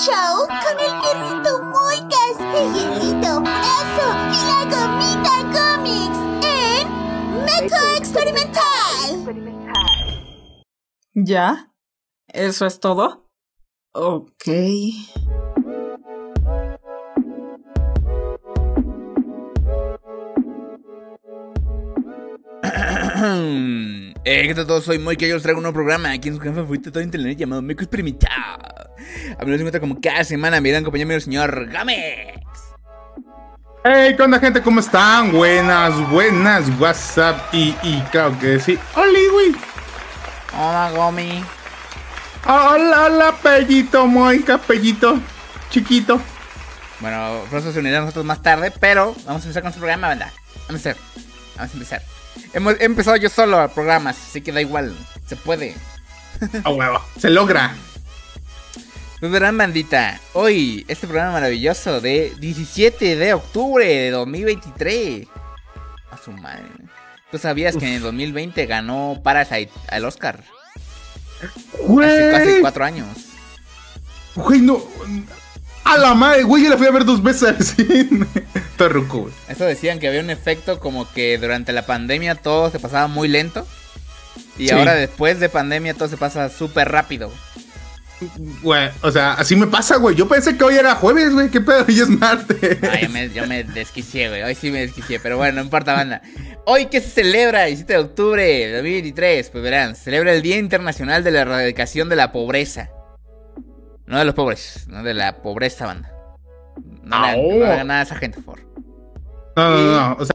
show con el perrito Moicas, el hielito Brazo y la gomita cómics en Meco Experimental. ¿Ya? ¿Eso es todo? Ok. eh, ¿qué tal todos? Soy Moy que yo os traigo un nuevo programa aquí en su canal favorito todo internet llamado Meco Experimental. A mí nos encuentra como cada semana, me irán acompañando el señor Gamex. Hey, ¿qué onda gente? ¿Cómo están? Buenas, buenas, WhatsApp y, y claro que sí. Hola, güey. Hola, Gomi. Hola, hola, pellito, Moica, pellito, chiquito. Bueno, Frosto se unirá a nosotros más tarde, pero vamos a empezar con nuestro programa, ¿verdad? Vamos a empezar. Vamos a empezar. Hemos he empezado yo solo a programas, así que da igual. Se puede. A huevo, se logra. Pues verán, bandita, hoy este programa maravilloso de 17 de octubre de 2023. A su madre. ¿Tú sabías que en el 2020 ganó Parasite al Oscar? Hace casi cuatro años. güey, no. A la madre, güey, yo la fui a ver dos veces al cine. Güey. Eso decían que había un efecto como que durante la pandemia todo se pasaba muy lento. Y Sí. ahora después de pandemia todo se pasa súper rápido. Güey, o sea, así me pasa, güey. Yo pensé que hoy era jueves, güey. ¿Qué pedo? Hoy es martes. Ay, yo me, yo me desquicié, güey. Hoy sí me desquicié, pero bueno, no importa, banda. Hoy que se celebra, 17 de octubre de 2023, pues verán, se celebra el Día Internacional de la Erradicación de la Pobreza. No de los pobres, no de la pobreza, banda. No, no le hagan nada a esa gente, por favor. No, no, no. O sea,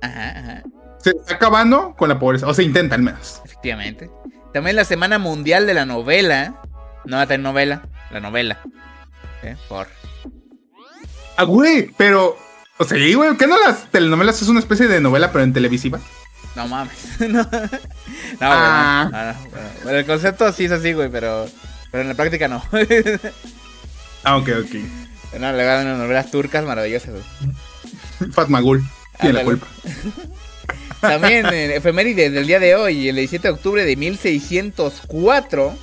Ajá, ajá. se está acabando con la pobreza. O se intenta al menos. Efectivamente. También la Semana Mundial de la Novela. No la telenovela, la novela. ¿Eh? Por. Ah, güey, pero. O sea, güey, ¿qué no las telenovelas es una especie de novela, pero en televisiva? No mames. no, no, Ah. no, no, bueno, bueno, el concepto sí es así, güey, pero, pero en la práctica no. Ah, ok, ok. no, le van unas novelas turcas maravillosas. Fatmagul tiene la culpa. También en efemérides del día de hoy, el 17 de octubre de 1604,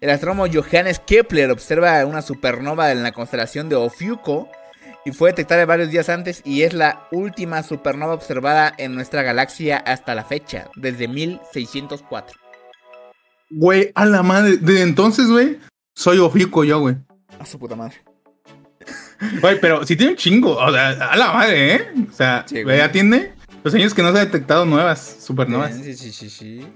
el astrónomo Johannes Kepler observa una supernova en la constelación de Ofiuco y fue detectada varios días antes y es la última supernova observada en nuestra galaxia hasta la fecha, desde 1604. Güey, a la madre. Desde entonces, güey, soy ofico yo, güey. A su puta madre. Güey, pero si tiene un chingo. O sea, a la madre, ¿eh? O sea, Sí, güey. ya tiene los años que no se ha detectado nuevas supernovas. Sí, sí, sí, sí.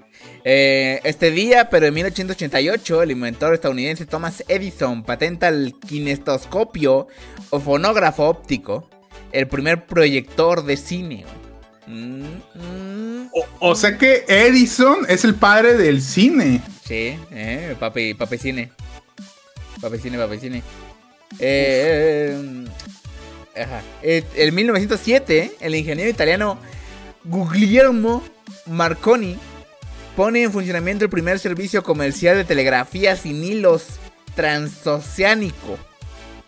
Eh, este día, pero en 1888, el inventor estadounidense Thomas Edison patenta el kinestoscopio o fonógrafo óptico, el primer proyector de cine. Mm, mm. O, o sea que Edison es el padre del cine. Sí, eh, papi, papi cine. Papi cine, papi cine. Eh, eh, ajá. Eh, en 1907, el ingeniero italiano Guglielmo Marconi pone en funcionamiento el primer servicio comercial de telegrafía sin hilos transoceánico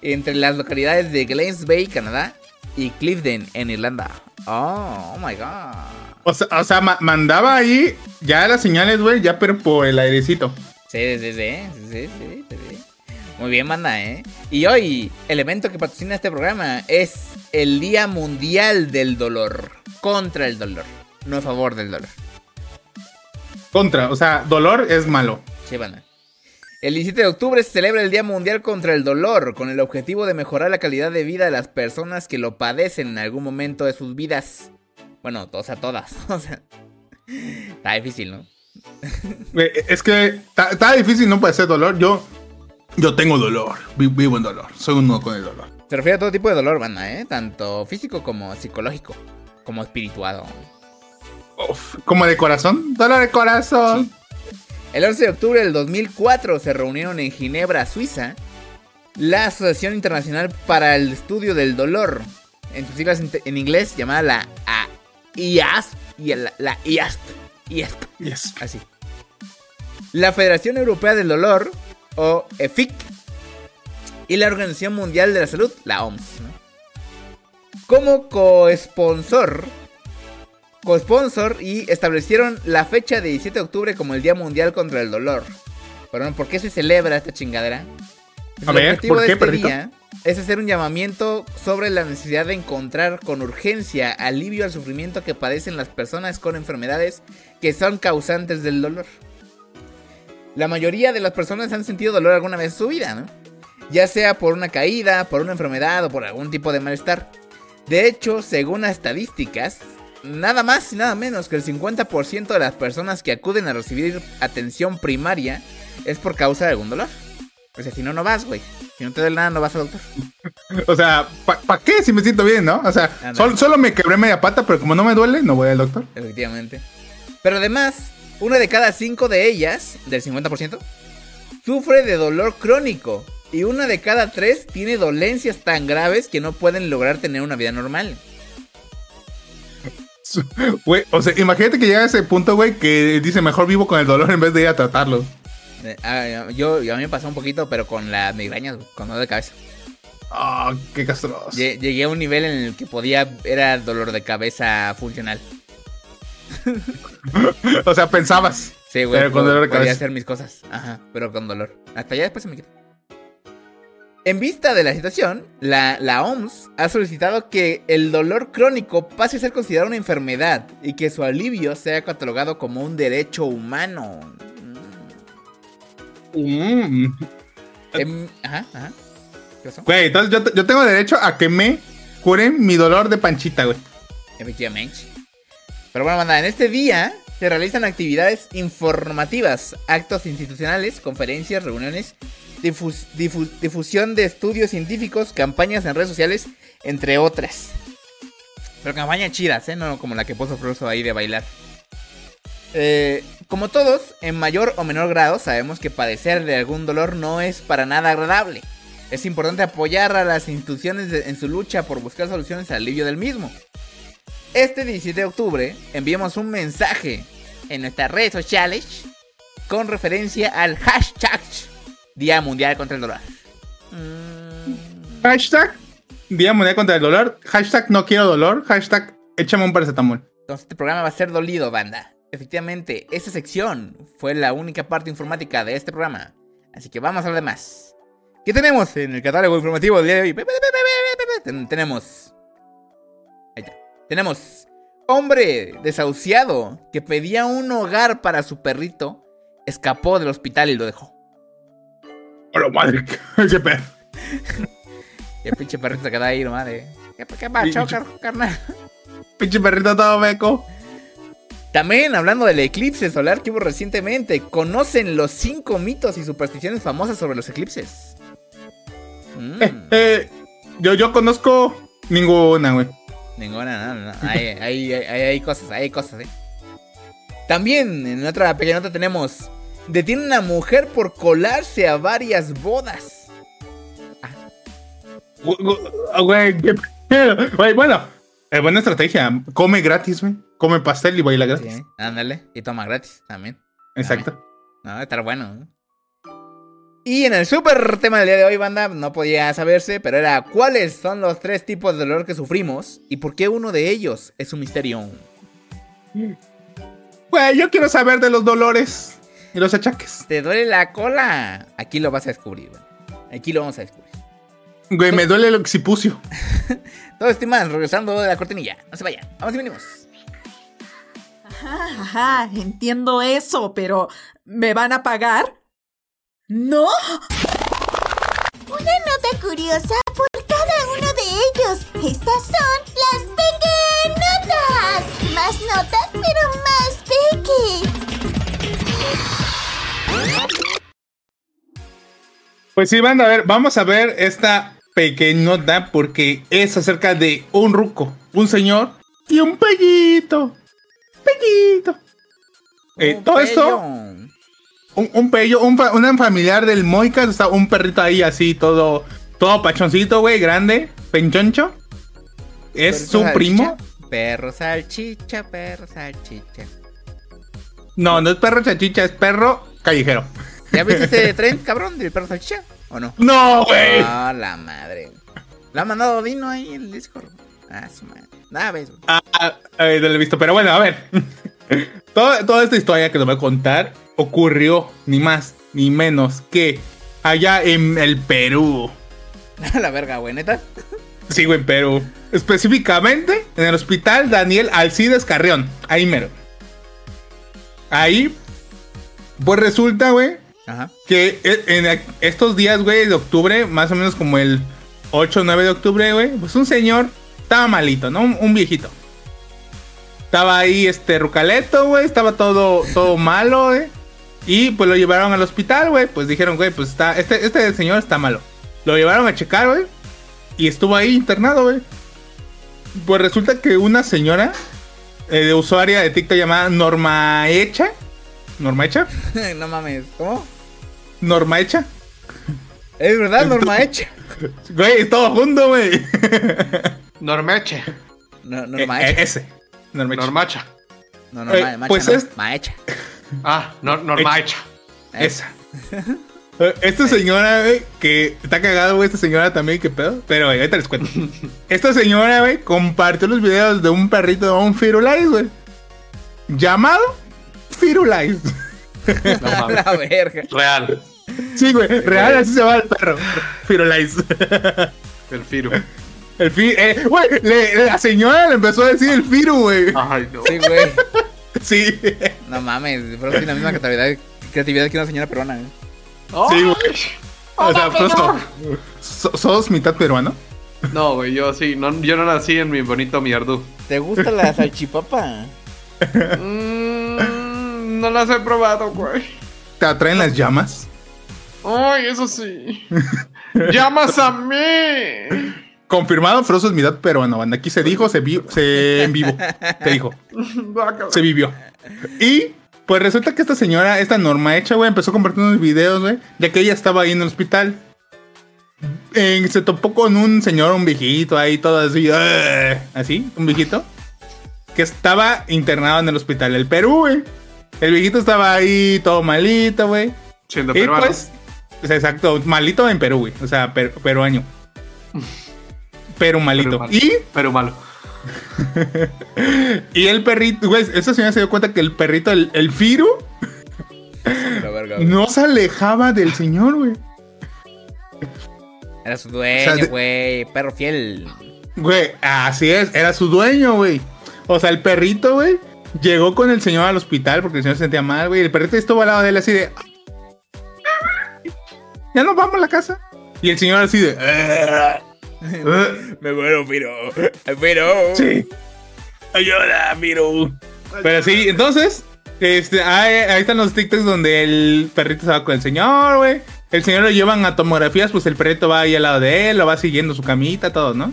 entre las localidades de Glens Bay, Canadá, y Clifden, en Irlanda. Oh, oh my god. O sea, o sea, ma- mandaba ahí ya las señales, güey, ya pero por el airecito. Sí, sí, sí, sí, sí, sí, sí. Muy bien, manda, ¿eh? Y hoy, el evento que patrocina este programa es el Día Mundial del Dolor. Contra el dolor. No a favor del dolor. Contra, o sea, dolor es malo. Sí, banda. El 17 de octubre se celebra el Día Mundial contra el Dolor, con el objetivo de mejorar la calidad de vida de las personas que lo padecen en algún momento de sus vidas. Bueno, o sea, todas. O sea, está difícil, ¿no? Güey, Es que está está difícil, no puede ser dolor. Yo, yo tengo dolor, vi- vivo en dolor, soy uno con el dolor. Se refiere a todo tipo de dolor, banda, ¿eh? Tanto físico como psicológico, como espirituado. Uf, como de corazón, dolor de corazón. El 11 de octubre del 2004 se reunieron en Ginebra, Suiza, la Asociación Internacional para el Estudio del Dolor, en sus siglas en, en inglés llamada la IASP, y la, la IASP, IASP, Yes. así. La Federación Europea del Dolor, o EFIC, y la Organización Mundial de la Salud, la OMS. ¿no? Como coesponsor, cosponsor y establecieron la fecha de 17 de octubre como el Día Mundial contra el Dolor. Pero ¿por qué se celebra esta chingadera? El A ver, objetivo ¿por de este día es hacer un llamamiento sobre la necesidad de encontrar con urgencia alivio al sufrimiento que padecen las personas con enfermedades que son causantes del dolor. La mayoría de las personas han sentido dolor alguna vez en su vida. Ya sea por una caída, por una enfermedad o por algún tipo de malestar. De hecho, según las estadísticas, nada más y nada menos que el 50% de las personas que acuden a recibir atención primaria es por causa de algún dolor. O sea, si no, no vas, güey. Si no te duele nada, no vas al doctor. O sea, ¿para qué si me siento bien, no? O sea, sol- solo me quebré media pata, pero como no me duele, no voy al doctor. Efectivamente. Pero además, una de cada cinco de ellas, del 50%, sufre de dolor crónico. Y una de cada tres tiene dolencias tan graves que no pueden lograr tener una vida normal. Güey, o sea, imagínate que llega a ese punto, güey, que dice mejor vivo con el dolor en vez de ir a tratarlo. Eh, ah, yo, yo a mí me pasó un poquito, pero con las migrañas, con dolor de cabeza. Ah, qué castroso. Lle- Llegué a un nivel en el que podía, era dolor de cabeza funcional. O sea, pensabas. Sí, güey, Pero con dolor de podía cabeza. hacer mis cosas. Ajá, pero con dolor. Hasta ya después se me quitó. En vista de la situación, la, la OMS ha solicitado que el dolor crónico pase a ser considerado una enfermedad y que su alivio sea catalogado como un derecho humano. Mm. Em, ajá, ajá. ¿Qué pasó? Güey, entonces yo, yo tengo derecho a que me curen mi dolor de panchita, güey. Efectivamente. Pero bueno, banda, en este día se realizan actividades informativas, actos institucionales, conferencias, reuniones, difus- difu- difusión de estudios científicos, campañas en redes sociales, entre otras. Pero campañas chidas, ¿eh? No como la que puso Froso ahí de bailar. Eh, como todos, en mayor o menor grado, sabemos que padecer de algún dolor no es para nada agradable. Es importante apoyar a las instituciones de- en su lucha por buscar soluciones al alivio del mismo. Este 17 de octubre enviamos un mensaje en nuestras redes sociales con referencia al hashtag Día Mundial contra el Dolor. Mm, Hashtag Día Mundial contra el Dolor. Hashtag no quiero dolor. Hashtag échame un paracetamol. Entonces este programa va a ser dolido, banda. Efectivamente, esta sección fue la única parte informática de este programa. Así que vamos a lo demás. ¿Qué tenemos en el catálogo informativo del día de hoy? Ten- Tenemos... Ahí está. Tenemos... Hombre desahuciado que pedía un hogar para su perrito, escapó del hospital y lo dejó. Hola, madre. Qué. Y el pinche perrito se queda ahí nomás de... ¿Qué, qué car- carnal? Pinche perrito todo meco. También hablando del eclipse solar que hubo recientemente, ¿conocen los cinco mitos y supersticiones famosas sobre los eclipses? Mm, Eh, eh, yo, yo conozco ninguna, güey. ninguna, no, no. Hay, hay, hay, hay cosas, hay cosas, ¿eh? También en otra pequeña nota tenemos, detiene una mujer por colarse a varias bodas. Gu- Güey. Güey, bueno. eh, buena estrategia. Come gratis, güey. Come pastel y baila gratis. Sí, ándale, y toma gratis también. Exacto. No, va a estar bueno. ¿no? Y en el super tema del día de hoy, banda, no podía saberse, pero era cuáles son los tres tipos de dolor que sufrimos y por qué uno de ellos es un misterio. Güey, yo quiero saber de los dolores y los achaques. ¿Te duele la cola? Aquí lo vas a descubrir, banda. Aquí lo vamos a descubrir. Güey, me duele el occipucio. Todo esto y más, regresando de la cortinilla. No se vayan, vamos y venimos. Ajá, ajá, entiendo eso, pero ¿me van a pagar? ¿No? Una nota curiosa por cada uno de ellos. Estas son las pequeñotas. Más notas, pero más peque. Pues sí, van a ver, vamos a ver esta pequeñota porque es acerca de un ruco, un señor y un pellito. Pellito. Eh, todo esto, un, un pello, un, fa- un familiar del Moicas, está un perrito ahí así, todo, todo pachoncito, güey, grande, penchoncho. Es su salchicha, primo. Perro salchicha, perro salchicha. No, no es perro chachicha, es perro callejero. ¿Ya viste ese tren, cabrón, del perro salchicha? ¿O no? No, güey. Ah, la madre. Lo ha mandado Dino ahí en el Discord. Ah, su madre. Nada, ves. Ah, ah, eh, no lo he visto, pero bueno, a ver. Todo- toda esta historia que les voy a contar ocurrió ni más ni menos que allá en el Perú. A la verga, güey, neta. Sí, güey, en Perú. Específicamente en el hospital Daniel Alcides Carrión. Ahí mero. Ahí, pues resulta, güey, Ajá. que e- en estos días, güey, de octubre, más o menos como el 8 o 9 de octubre, güey, pues un señor estaba malito, ¿no? Un, un viejito. Estaba ahí, este, rucaleto, güey, estaba todo, todo malo, güey. Y pues lo llevaron al hospital, güey. Pues dijeron, güey, pues está, este, este señor está malo. Lo llevaron a checar, güey. Y estuvo ahí internado, güey. Pues resulta que una señora eh, de usuaria de TikTok llamada Norma Hecha. Norma Hecha. no mames, ¿cómo? Norma Hecha. Es verdad, norma hecha. Güey, todo junto, güey. Normeche. No, Eh, eh, ese. Norma Hecha. Normacha. No, no, eh, pues no, es- ma hecha. Ah, Normacha. Esa. Esta señora, güey, que está cagado, güey, esta señora también, qué pedo. Pero, güey, ahorita les cuento. Esta señora, güey, compartió los videos de un perrito de un Firulais, güey. Llamado Firulais. No la verga. Real. Sí, güey, real, así se llama el perro. Firulais. El Firu. El fi eh, güey, le- la señora le empezó a decir el Firu, güey. Ay, no. Sí, güey. Sí. No mames, pero tiene la misma creatividad, creatividad que una señora peruana, ¿eh? Sí, güey. O sea, so- ¿sos mitad peruano? No, güey, yo sí. No, yo no nací en mi bonito mierdú. ¿Te gusta la salchipapa? Mm, no las he probado, güey. ¿Te atraen las llamas? Ay, eso sí. ¡Llamas a mí! Confirmado, Frosto es mitad peruano, banda. Aquí se dijo, se, vi- se en vivo. Te dijo. Se vivió. Y pues resulta que esta señora, esta norma hecha, güey, empezó a compartir unos videos, güey, de que ella estaba ahí en el hospital. Eh, se topó con un señor, un viejito ahí, todo así, ¡eh! así, un viejito, que estaba internado en el hospital del Perú, güey. El viejito estaba ahí, todo malito, güey. Siendo Y peruano. pues, o sea, exacto, malito en Perú, güey. O sea, per- peruaño. Pero malito. Pero malo. Y Pero malo. Y el perrito, güey, esta señora se dio cuenta que el perrito, el, el Firu, verga, no se alejaba del señor, güey. Era su dueño, güey. Perro fiel. Güey, así es, era su dueño, güey. O sea, el perrito, güey, llegó con el señor al hospital porque el señor se sentía mal, güey. y El perrito estuvo al lado de él así de... Ya nos vamos a la casa. Y el señor así de... Me muero, Piro. Piro. Sí. Ayuda, Firu. Pero sí, entonces, este, ahí, ahí están los TikToks donde el perrito se va con el señor, güey. El señor lo llevan a tomografías, pues el perrito va ahí al lado de él, lo va siguiendo su camita, todo, ¿no?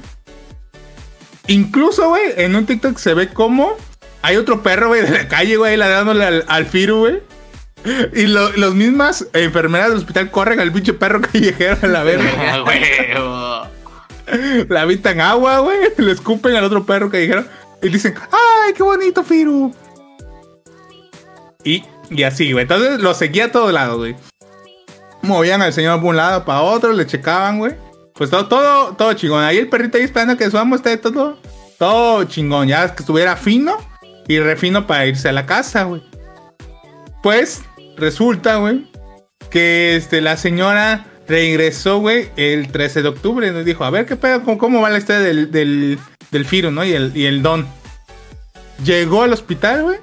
Incluso, güey, en un TikTok se ve como hay otro perro, güey, de la calle, güey, ladrándole al, al Firu, güey. Y lo- las mismas enfermeras del hospital corren al pinche perro callejero a la verga. La avientan agua, güey. Le escupen al otro perro que dijeron. Y dicen, ¡ay, qué bonito, Firu! Y, y así, güey. Entonces lo seguía a todos lados, güey. Movían al señor de un lado para otro, le checaban, güey. Pues todo, todo, todo chingón. Ahí el perrito ahí esperando que su amo esté todo, todo chingón. Ya que estuviera fino y refino para irse a la casa, güey. Pues resulta, güey, que este, la señora regresó, güey, el 13 de octubre. Nos dijo, a ver qué pedo, cómo, cómo va la historia del, del, del Firo, ¿no? Y el, y el Don. Llegó al hospital, güey.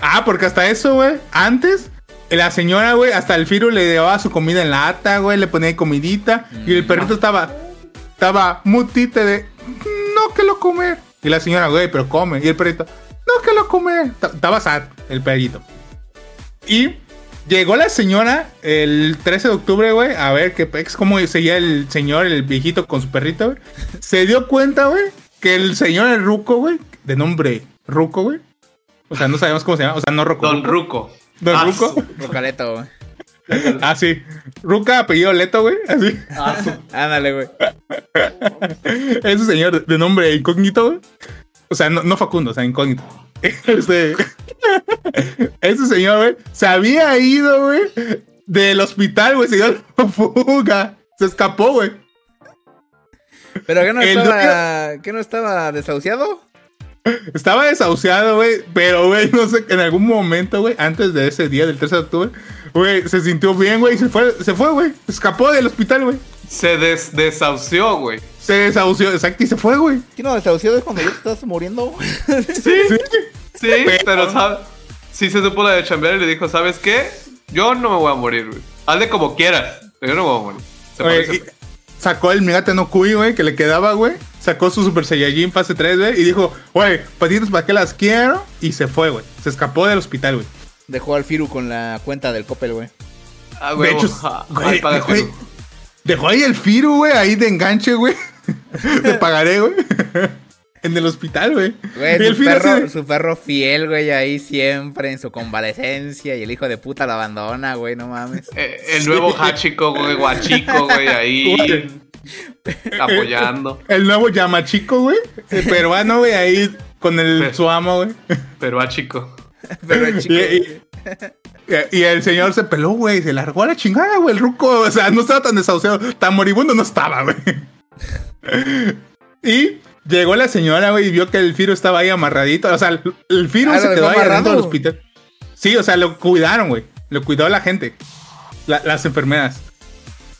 Ah, porque hasta eso, güey, antes, la señora, güey, hasta el Firo le llevaba su comida en lata, güey, le ponía comidita. Y el perrito estaba, estaba mutite de, no que lo comer. Y la señora, güey, pero come. Y el perrito, no que lo comer. Ta- Estaba sad, el perrito. Y llegó la señora el 13 de octubre, güey, a ver qué pex, cómo seguía el señor, el viejito con su perrito, güey. Se dio cuenta, güey, que el señor, el Ruco, güey, de nombre Ruco, güey. O sea, no sabemos cómo se llama, o sea, no Ruco. Don Ruco. Don Ah, Ruco. Rocaleto, güey. Ah, sí. Ruca, apellido Leto, güey. Así. ah, Ándale, güey. Ese señor de- de nombre incógnito, güey. O sea, no, no Facundo, o sea, incógnito. Este, ese señor, güey, se había ido, güey, del hospital, güey, se dio la fuga. Se escapó, güey. ¿Pero qué no El estaba, ¿qué no estaba desahuciado? Estaba desahuciado, güey. Pero, güey, no sé, en algún momento, güey, antes de ese día del 13 de octubre, güey, se sintió bien, güey, y se fue, se fue, güey. Escapó del hospital, güey. Se des desahució, güey. Se desahució, exacto, y se fue, güey. ¿Qué no desahuciado es cuando ya estás muriendo? güey? Sí, sí, pero ¿sabes? Sí se supo la de chambear y le dijo, ¿sabes qué? Yo no me voy a morir, güey. Hazle como quieras, pero yo no me voy a morir. Se y sacó el Migate no Kui, güey, que le quedaba, güey. Sacó su Super Saiyajin fase 3, güey, y dijo, güey, patitas, ¿para qué las quiero? Y se fue, güey. Se escapó del hospital, güey. Dejó al Firu con la cuenta del Coppel, güey. Ah, De güey, hecho, güey, dejó, ahí, el Firu, güey, ahí de enganche, güey. Te pagaré, güey. en el hospital, güey. Güey, Y el su perro, su perro fiel, güey, ahí siempre en su convalecencia y el hijo de puta lo abandona, güey, no mames. Eh, el nuevo Hachiko, güey, guachico, güey, ahí. Apoyando. El nuevo Yamachico, güey. El peruano, güey, ahí con el Pero- su amo, güey. Pero a chico. Pero el chico, Y, y- y el señor se peló, güey. Se largó a la chingada, güey. El ruco, o sea, no estaba tan desahuciado, tan moribundo no estaba, güey. Y llegó la señora, güey, y vio que el Firo estaba ahí amarradito. O sea, el, Firo Ah, se ¿lo quedó ahí amarrado? del hospital. Sí, o sea, lo cuidaron, güey. Lo cuidó la gente. la- las enfermeras.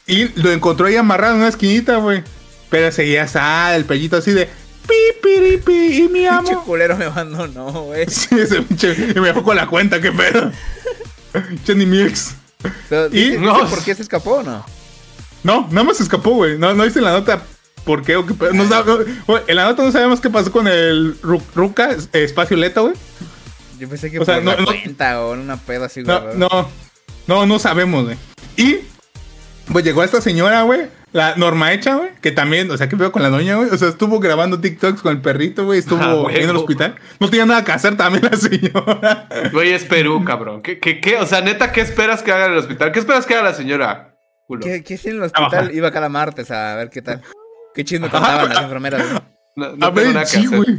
Y lo encontró ahí amarrado en una esquinita, güey. Pero seguía sal, el pellito así de pi, y mi pinche amo. culero me abandonó, güey. Sí, ese pinche. Y me dejó con la cuenta, qué pedo. Jenny Milks. Pero, Y- ¿dice- No. ¿Por qué se escapó o no? No, nada más se escapó, güey. No, no dice en la nota por qué o qué pedo. No no- en la nota no sabemos qué pasó con el Ru- Ruka, eh, espacio Leto, güey. Yo pensé que O sea, por no- la no- cuenta o en una pedo así, güey. No, no, no, no sabemos, güey. Y, pues llegó esta señora, güey. La Norma Hecha, güey. Que también, o sea, ¿qué pedo con la doña, güey? O sea, estuvo grabando TikToks con el perrito, güey. Estuvo Ah, en el hospital. No tenía nada que hacer también la señora. Güey, es Perú, cabrón. ¿Qué, qué, qué? O sea, neta, ¿qué esperas que haga en el hospital? ¿Qué esperas que haga la señora? Culo. ¿Qué, qué hacía en el hospital? Trabajar. Iba cada martes a ver qué tal. ¿Qué chisme contaban las enfermeras? güey? No, no a ver, sí, güey.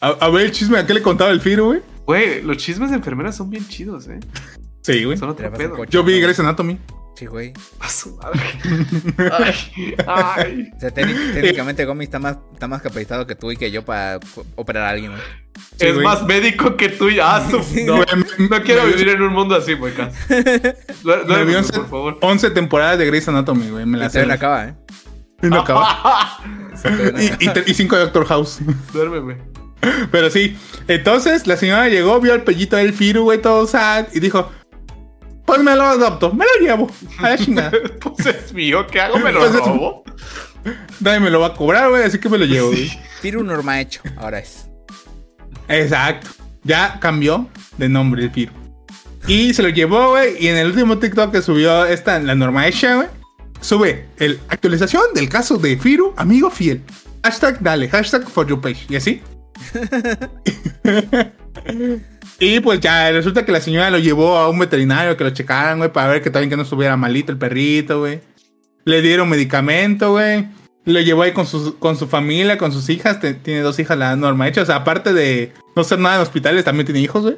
A, a ver el chisme, ¿a qué le contaba el Firo, güey? Güey, los chismes de enfermeras son bien chidos, ¿eh? Sí, güey. Coche. Yo vi Grey's Anatomy. Sí, güey. A su madre. Ay, ay. O sea, técnic- técnicamente Gomi está más, está más capacitado que tú y que yo para operar a alguien, güey. Sí, es güey. más médico que tú. y- Ah, su- no, Güey, me- no quiero vivir en un mundo así, güey. Vi duérmeme, 11, por favor. 11 temporadas de Grey's Anatomy, güey. Me la sé. acaba, ¿eh? Y no acaba. Y, cinco de Doctor House. Duérmeme. Pero sí. Entonces la señora llegó, vio al pellito del Firu, güey, todo sad. Y dijo: Pues me lo adopto, me lo llevo. A la chingada. Pues es mío, ¿qué hago? ¿Me lo Pues es- robo? Nadie me lo va a cobrar, güey, así que me lo llevo, güey. Tiro un norma hecho, ahora es. Exacto. Ya cambió de nombre el Firu. Y se lo llevó, güey. Y en el último TikTok que subió esta, la norma hecha, güey. Sube el actualización del caso de Firu, amigo fiel. Hashtag dale, hashtag for your page. Y así. y pues ya resulta que la señora lo llevó a un veterinario que lo checaran, güey, para ver que también que no estuviera malito el perrito, güey. Le dieron medicamento, güey. Lo llevó ahí con su, con su familia, con sus hijas. Te- tiene dos hijas la norma hecha. O sea, aparte de no ser nada en hospitales, también tiene hijos, güey.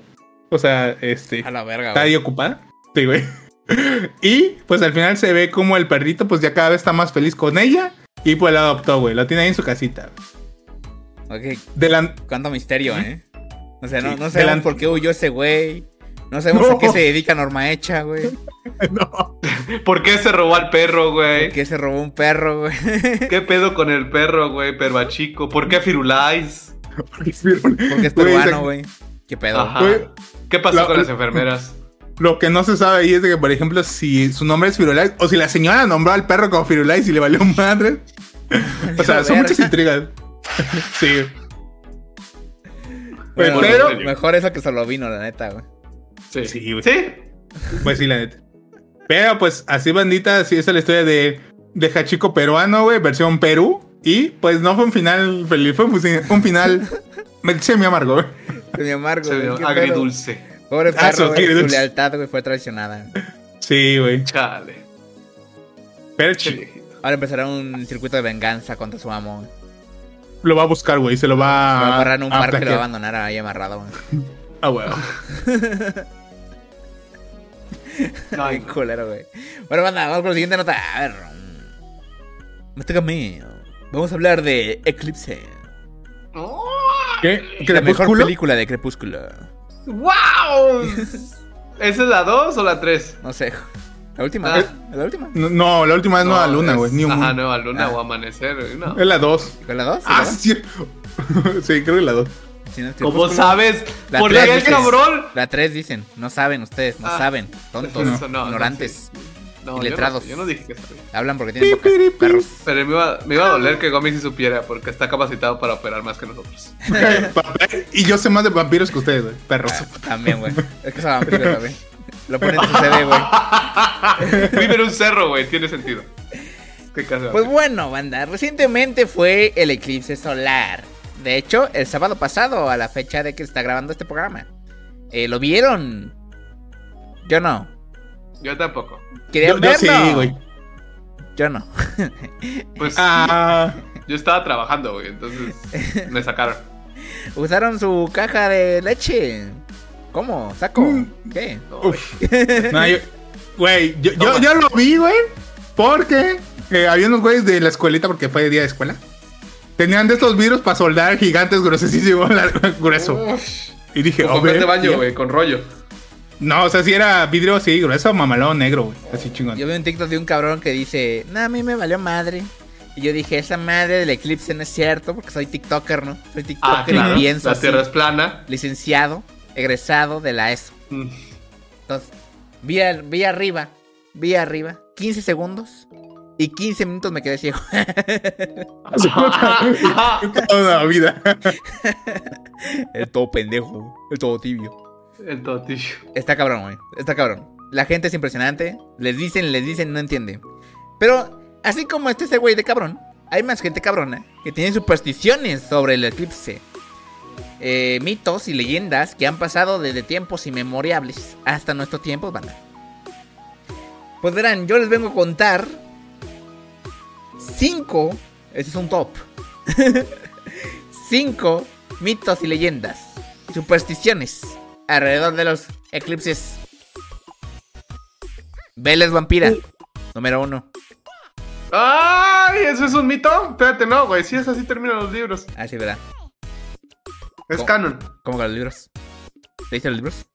O sea, este. A la verga, Está ahí ocupada. Sí, güey. Y pues al final se ve como el perrito, pues ya cada vez está más feliz con ella. Y pues la adoptó, güey. Lo tiene ahí en su casita. Ok, De la... cuánto misterio, ¿eh? O sea, no, Sí, no sabemos por qué huyó ese güey. No sabemos No. a qué se dedica Norma Hecha, güey. No. ¿Por qué se robó al perro, güey? ¿Por qué se robó un perro, güey? ¿Qué pedo con el perro, güey? Perbachico. ¿Por qué Firulais? Porque es Güey, peruano, se- güey. ¿Qué pedo? Ajá. Güey, ¿Qué pasó la- con las enfermeras? Lo que no se sabe ahí es de que, por ejemplo, si su nombre es Firulais o si la señora nombró al perro como Firulais y le valió madre. O sea, son muchas intrigas. sí. Pero, Mejor eso que solo vino, la neta, güey. Sí. Sí, güey. ¿Sí? pues sí, la neta. Pero pues así, bandita, así es la historia de, de Hachiko peruano, güey, versión Perú. Y pues no fue un final feliz, fue un, final semi amargo, güey. Se me amargo, Se güey. agridulce. Pobre Ah, perro, su güey. Su agridulce. lealtad, güey, fue traicionada. Sí, güey. Chale. Pero Qué chi- viejito. Ahora empezará un circuito de venganza contra su amo. Lo va a buscar, güey, se lo va, Va a amarrar en un parque y lo va a abandonar ahí amarrado, güey. Ah, güey. Ay, Qué culero, güey. Bueno, banda, vamos con la siguiente nota. A ver. Me toca a mí. Vamos a hablar de Eclipse. ¿Qué? La mejor película de Crepúsculo. ¡Wow! ¿Esa es la 2 o la 3? No sé. La última. Ah. ¿La última? No, No, la última es Nueva Luna, es- güey. Ajá. Nueva Luna Ah. o Amanecer, güey, no. Es la 2. ¿Fue la dos? Ah, ¿La dos? sí. sí, creo que la 2. Si no es ¿Cómo sabes? La ¿Por qué, dices. cabrón? La 3 dicen. No saben ustedes, no Ah. saben. Tontos, Eso no, no, ignorantes. No, Iletrados. Yo no, yo no dije que sabía. Hablan porque tienen boca. Pi, pi, pi. Perros. Pero me iba, me iba a doler que Gomi sí supiera porque está capacitado para operar más que nosotros. y yo sé más de vampiros que ustedes, güey. Perros. También, güey. Es que es vampiro también. Lo ponen en su CD, güey. Vive en un cerro, güey. Tiene sentido. ¿Qué casa? Pues bueno, banda, recientemente fue el eclipse solar. De hecho, el sábado pasado, a la fecha de que se está grabando este programa. Eh, ¿Lo vieron? Yo no. Yo tampoco. ¿Querían Yo, yo sí, verlo? güey. Yo no. Pues Ah, yo estaba trabajando, güey. Entonces me sacaron. Usaron su caja de leche. ¿Cómo? ¿Saco? Mm. ¿Qué? Güey. yo- yo, lo vi, güey. Porque eh, había unos güeyes de la escuelita, porque fue día de escuela. Tenían de estos virus para soldar gigantes gruesísimos, grueso. Y dije, "Oh, de baño, ya". güey, con rollo. No, o sea, si era vidrio así, grueso, mamalón, negro, güey. Así chingón. Yo vi un TikTok de un cabrón que dice, no, a mí me valió madre. Y yo dije, esa madre del eclipse no es cierto, porque soy TikToker, ¿no? Soy TikToker Ah, claro. y pienso La así. tierra es plana. Licenciado, egresado de la ESO. Mm. Entonces, vi, al- vi arriba, vi arriba, 15 segundos. Y 15 minutos me quedé ciego. Toda la vida. el todo pendejo, el todo tibio. El totillo. Está cabrón, güey. Está cabrón. La gente es impresionante. Les dicen, les dicen, no entienden. Pero, así como este ese güey de cabrón, hay más gente cabrona que tiene supersticiones sobre el eclipse. Eh, mitos y leyendas que han pasado desde tiempos inmemorables hasta nuestros tiempos, banda. Pues verán, yo les vengo a contar cinco. Ese es un top. cinco mitos y leyendas. Supersticiones alrededor de los eclipses. Vélez Vampira, número uno. ¡Ay! ¿Eso es un mito? Espérate, no, güey. Sí, es así terminan los libros. Así, ¿verdad? Es ¿Cómo? canon. ¿Cómo que los libros? ¿Leíste los libros?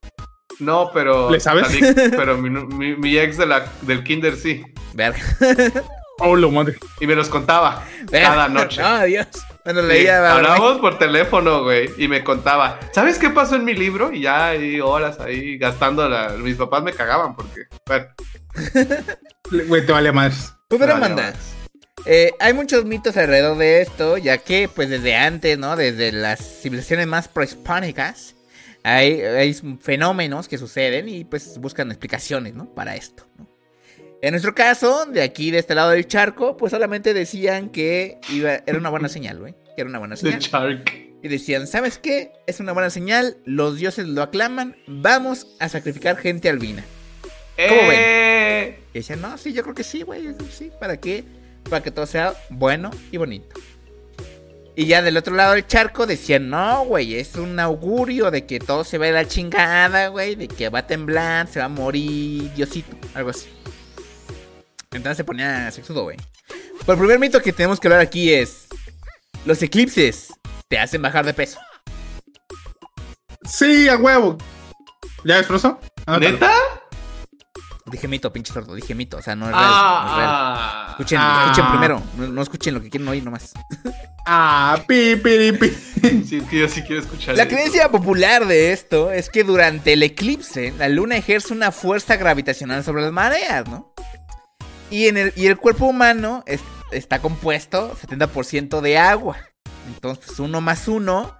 No, pero. ¿Le sabes? salí- pero mi, mi- mi ex de la, del Kinder sí. Verga. Oh, lo madre. Y me los contaba Verga. cada noche. No, Dios. Bueno, Sí, leía. ¿verdad? hablábamos por teléfono, güey, y me contaba, ¿sabes qué pasó en mi libro? Y ya ahí horas ahí gastando la... Mis papás me cagaban porque... Bueno, Güey, te vale más. Pues verán, vale, banda. vale. Eh, hay muchos mitos alrededor de esto, ya que pues desde antes, ¿no? Desde las civilizaciones más prehispánicas, hay, hay fenómenos que suceden y pues buscan explicaciones, ¿no? Para esto, ¿no? En nuestro caso, de aquí, de este lado del charco, pues solamente decían que iba, era una buena señal, güey. Que era una buena The señal. Shark. Y decían, ¿sabes qué? Es una buena señal, los dioses lo aclaman, vamos a sacrificar gente albina. ¿Cómo ven? Eh, Y decían, no, sí, yo creo que sí, güey, sí, ¿para qué? Para que todo sea bueno y bonito. Y ya del otro lado del charco decían, no, güey, es un augurio de que todo se va a ir a la chingada, güey, de que va a temblar, se va a morir, Diosito, algo así. Entonces se ponía sexudo, güey. Pues el primer mito que tenemos que hablar aquí es, los eclipses te hacen bajar de peso. Sí, a huevo. ¿Ya? Anótalo. ¿Neta? Dije mito, pinche sordo, dije mito, o sea, no es real. no es real. Ah, ah. Escuchen, Ah. escuchen primero, no, no escuchen lo que quieren oír nomás. Ah, pi, pi, pi. Sí, que yo sí quiero escuchar La creencia popular de esto es que durante el eclipse la luna ejerce una fuerza gravitacional sobre las mareas, ¿no? Y, en el, y el cuerpo humano es- está compuesto 70% de agua. Entonces, pues, uno más uno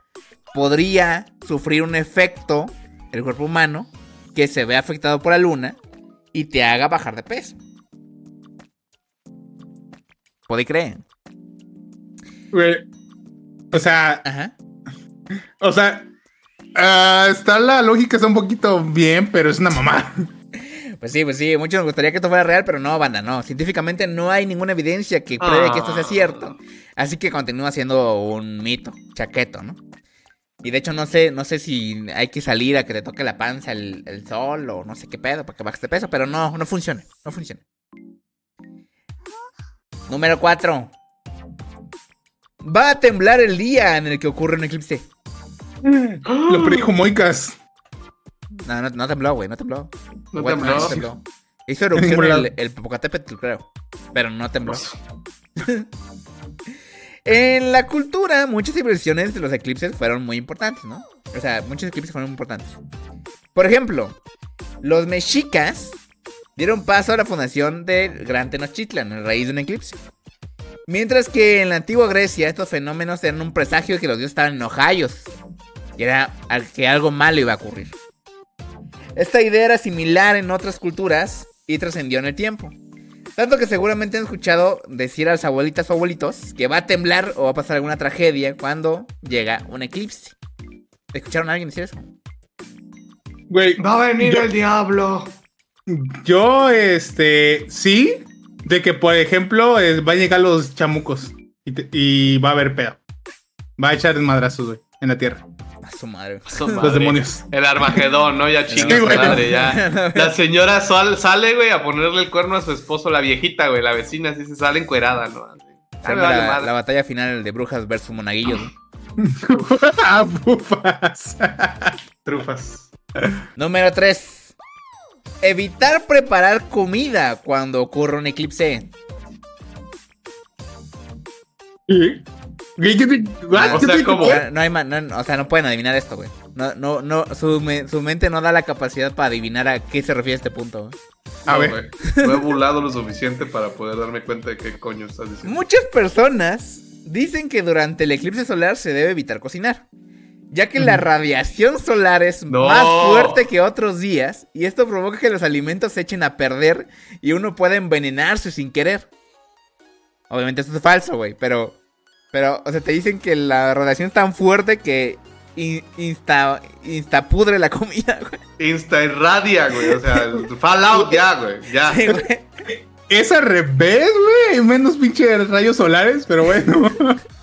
podría sufrir un efecto, el cuerpo humano, que se ve afectado por la luna y te haga bajar de peso. ¿Puede creer? Güey. O sea, Ajá. o sea. ah, está la lógica, está un poquito bien, pero es una mamá. Pues sí, pues sí, muchos nos gustaría que esto fuera real, pero no, banda, no. Científicamente no hay ninguna evidencia que pruebe que esto sea Ah. cierto. Así que continúa siendo un mito, chaqueto, ¿no? Y de hecho no sé, no sé si hay que salir a que te toque la panza el, el sol o no sé qué pedo para que bajes de peso, pero no, no funciona, no funciona. Número 4. Va a temblar el día en el que ocurre un eclipse. Lo predijo Moicas. No, no, no tembló, güey, no tembló. No tembló. no tembló. Hizo erupción el, el Popocatépetl, creo. Pero no tembló. en la cultura, muchas civilizaciones de los eclipses fueron muy importantes, ¿no? O sea, muchos eclipses fueron importantes. Por ejemplo, los mexicas dieron paso a la fundación del Gran Tenochtitlan, el raíz de un eclipse. Mientras que en la antigua Grecia estos fenómenos eran un presagio de que los dioses estaban enojados. Y era que algo malo iba a ocurrir. Esta idea era similar en otras culturas y trascendió en el tiempo. Tanto que seguramente han escuchado decir a las abuelitas o abuelitos que va a temblar o va a pasar alguna tragedia cuando llega un eclipse. ¿Escucharon a alguien decir eso? Güey, Va a venir Yo- el diablo. yo, este, sí, de que, por ejemplo, es- va a llegar los chamucos y, te- y va a haber pedo. Va a echar madrazos, güey, en la tierra. Su madre. Su Los demonios. El Armagedón, ¿no? Ya chingue su madre, ya. La señora sal- sale, güey, a ponerle el cuerno a su esposo, la viejita, güey, la vecina, así se sale encuerada, ¿no? Me llama vale la, madre. la batalla final de brujas versus monaguillos. ah, bufas. Trufas. Número 3. Evitar preparar comida cuando ocurre un eclipse. ¿Qué? ¿Qué- qué- qué- what? O sea, ¿cómo? No hay no- o sea, no pueden adivinar esto, güey. No, no, no, su, me- su mente no da la capacidad para adivinar a qué se refiere este punto. güey. A No, ver. güey. Me he burlado lo suficiente para poder darme cuenta de qué coño estás diciendo. Muchas personas dicen que durante el eclipse solar se debe evitar cocinar, ya que la radiación solar es No. más fuerte que otros días y esto provoca que los alimentos se echen a perder y uno pueda envenenarse sin querer. Obviamente esto es falso, güey, pero pero o sea, te dicen que la radiación es tan fuerte que in- insta insta pudre la comida, güey. Insta irradia, güey. O sea, Fallout ya, güey. Ya. Sí, güey. Es al revés, güey. Menos pinche rayos solares, pero bueno.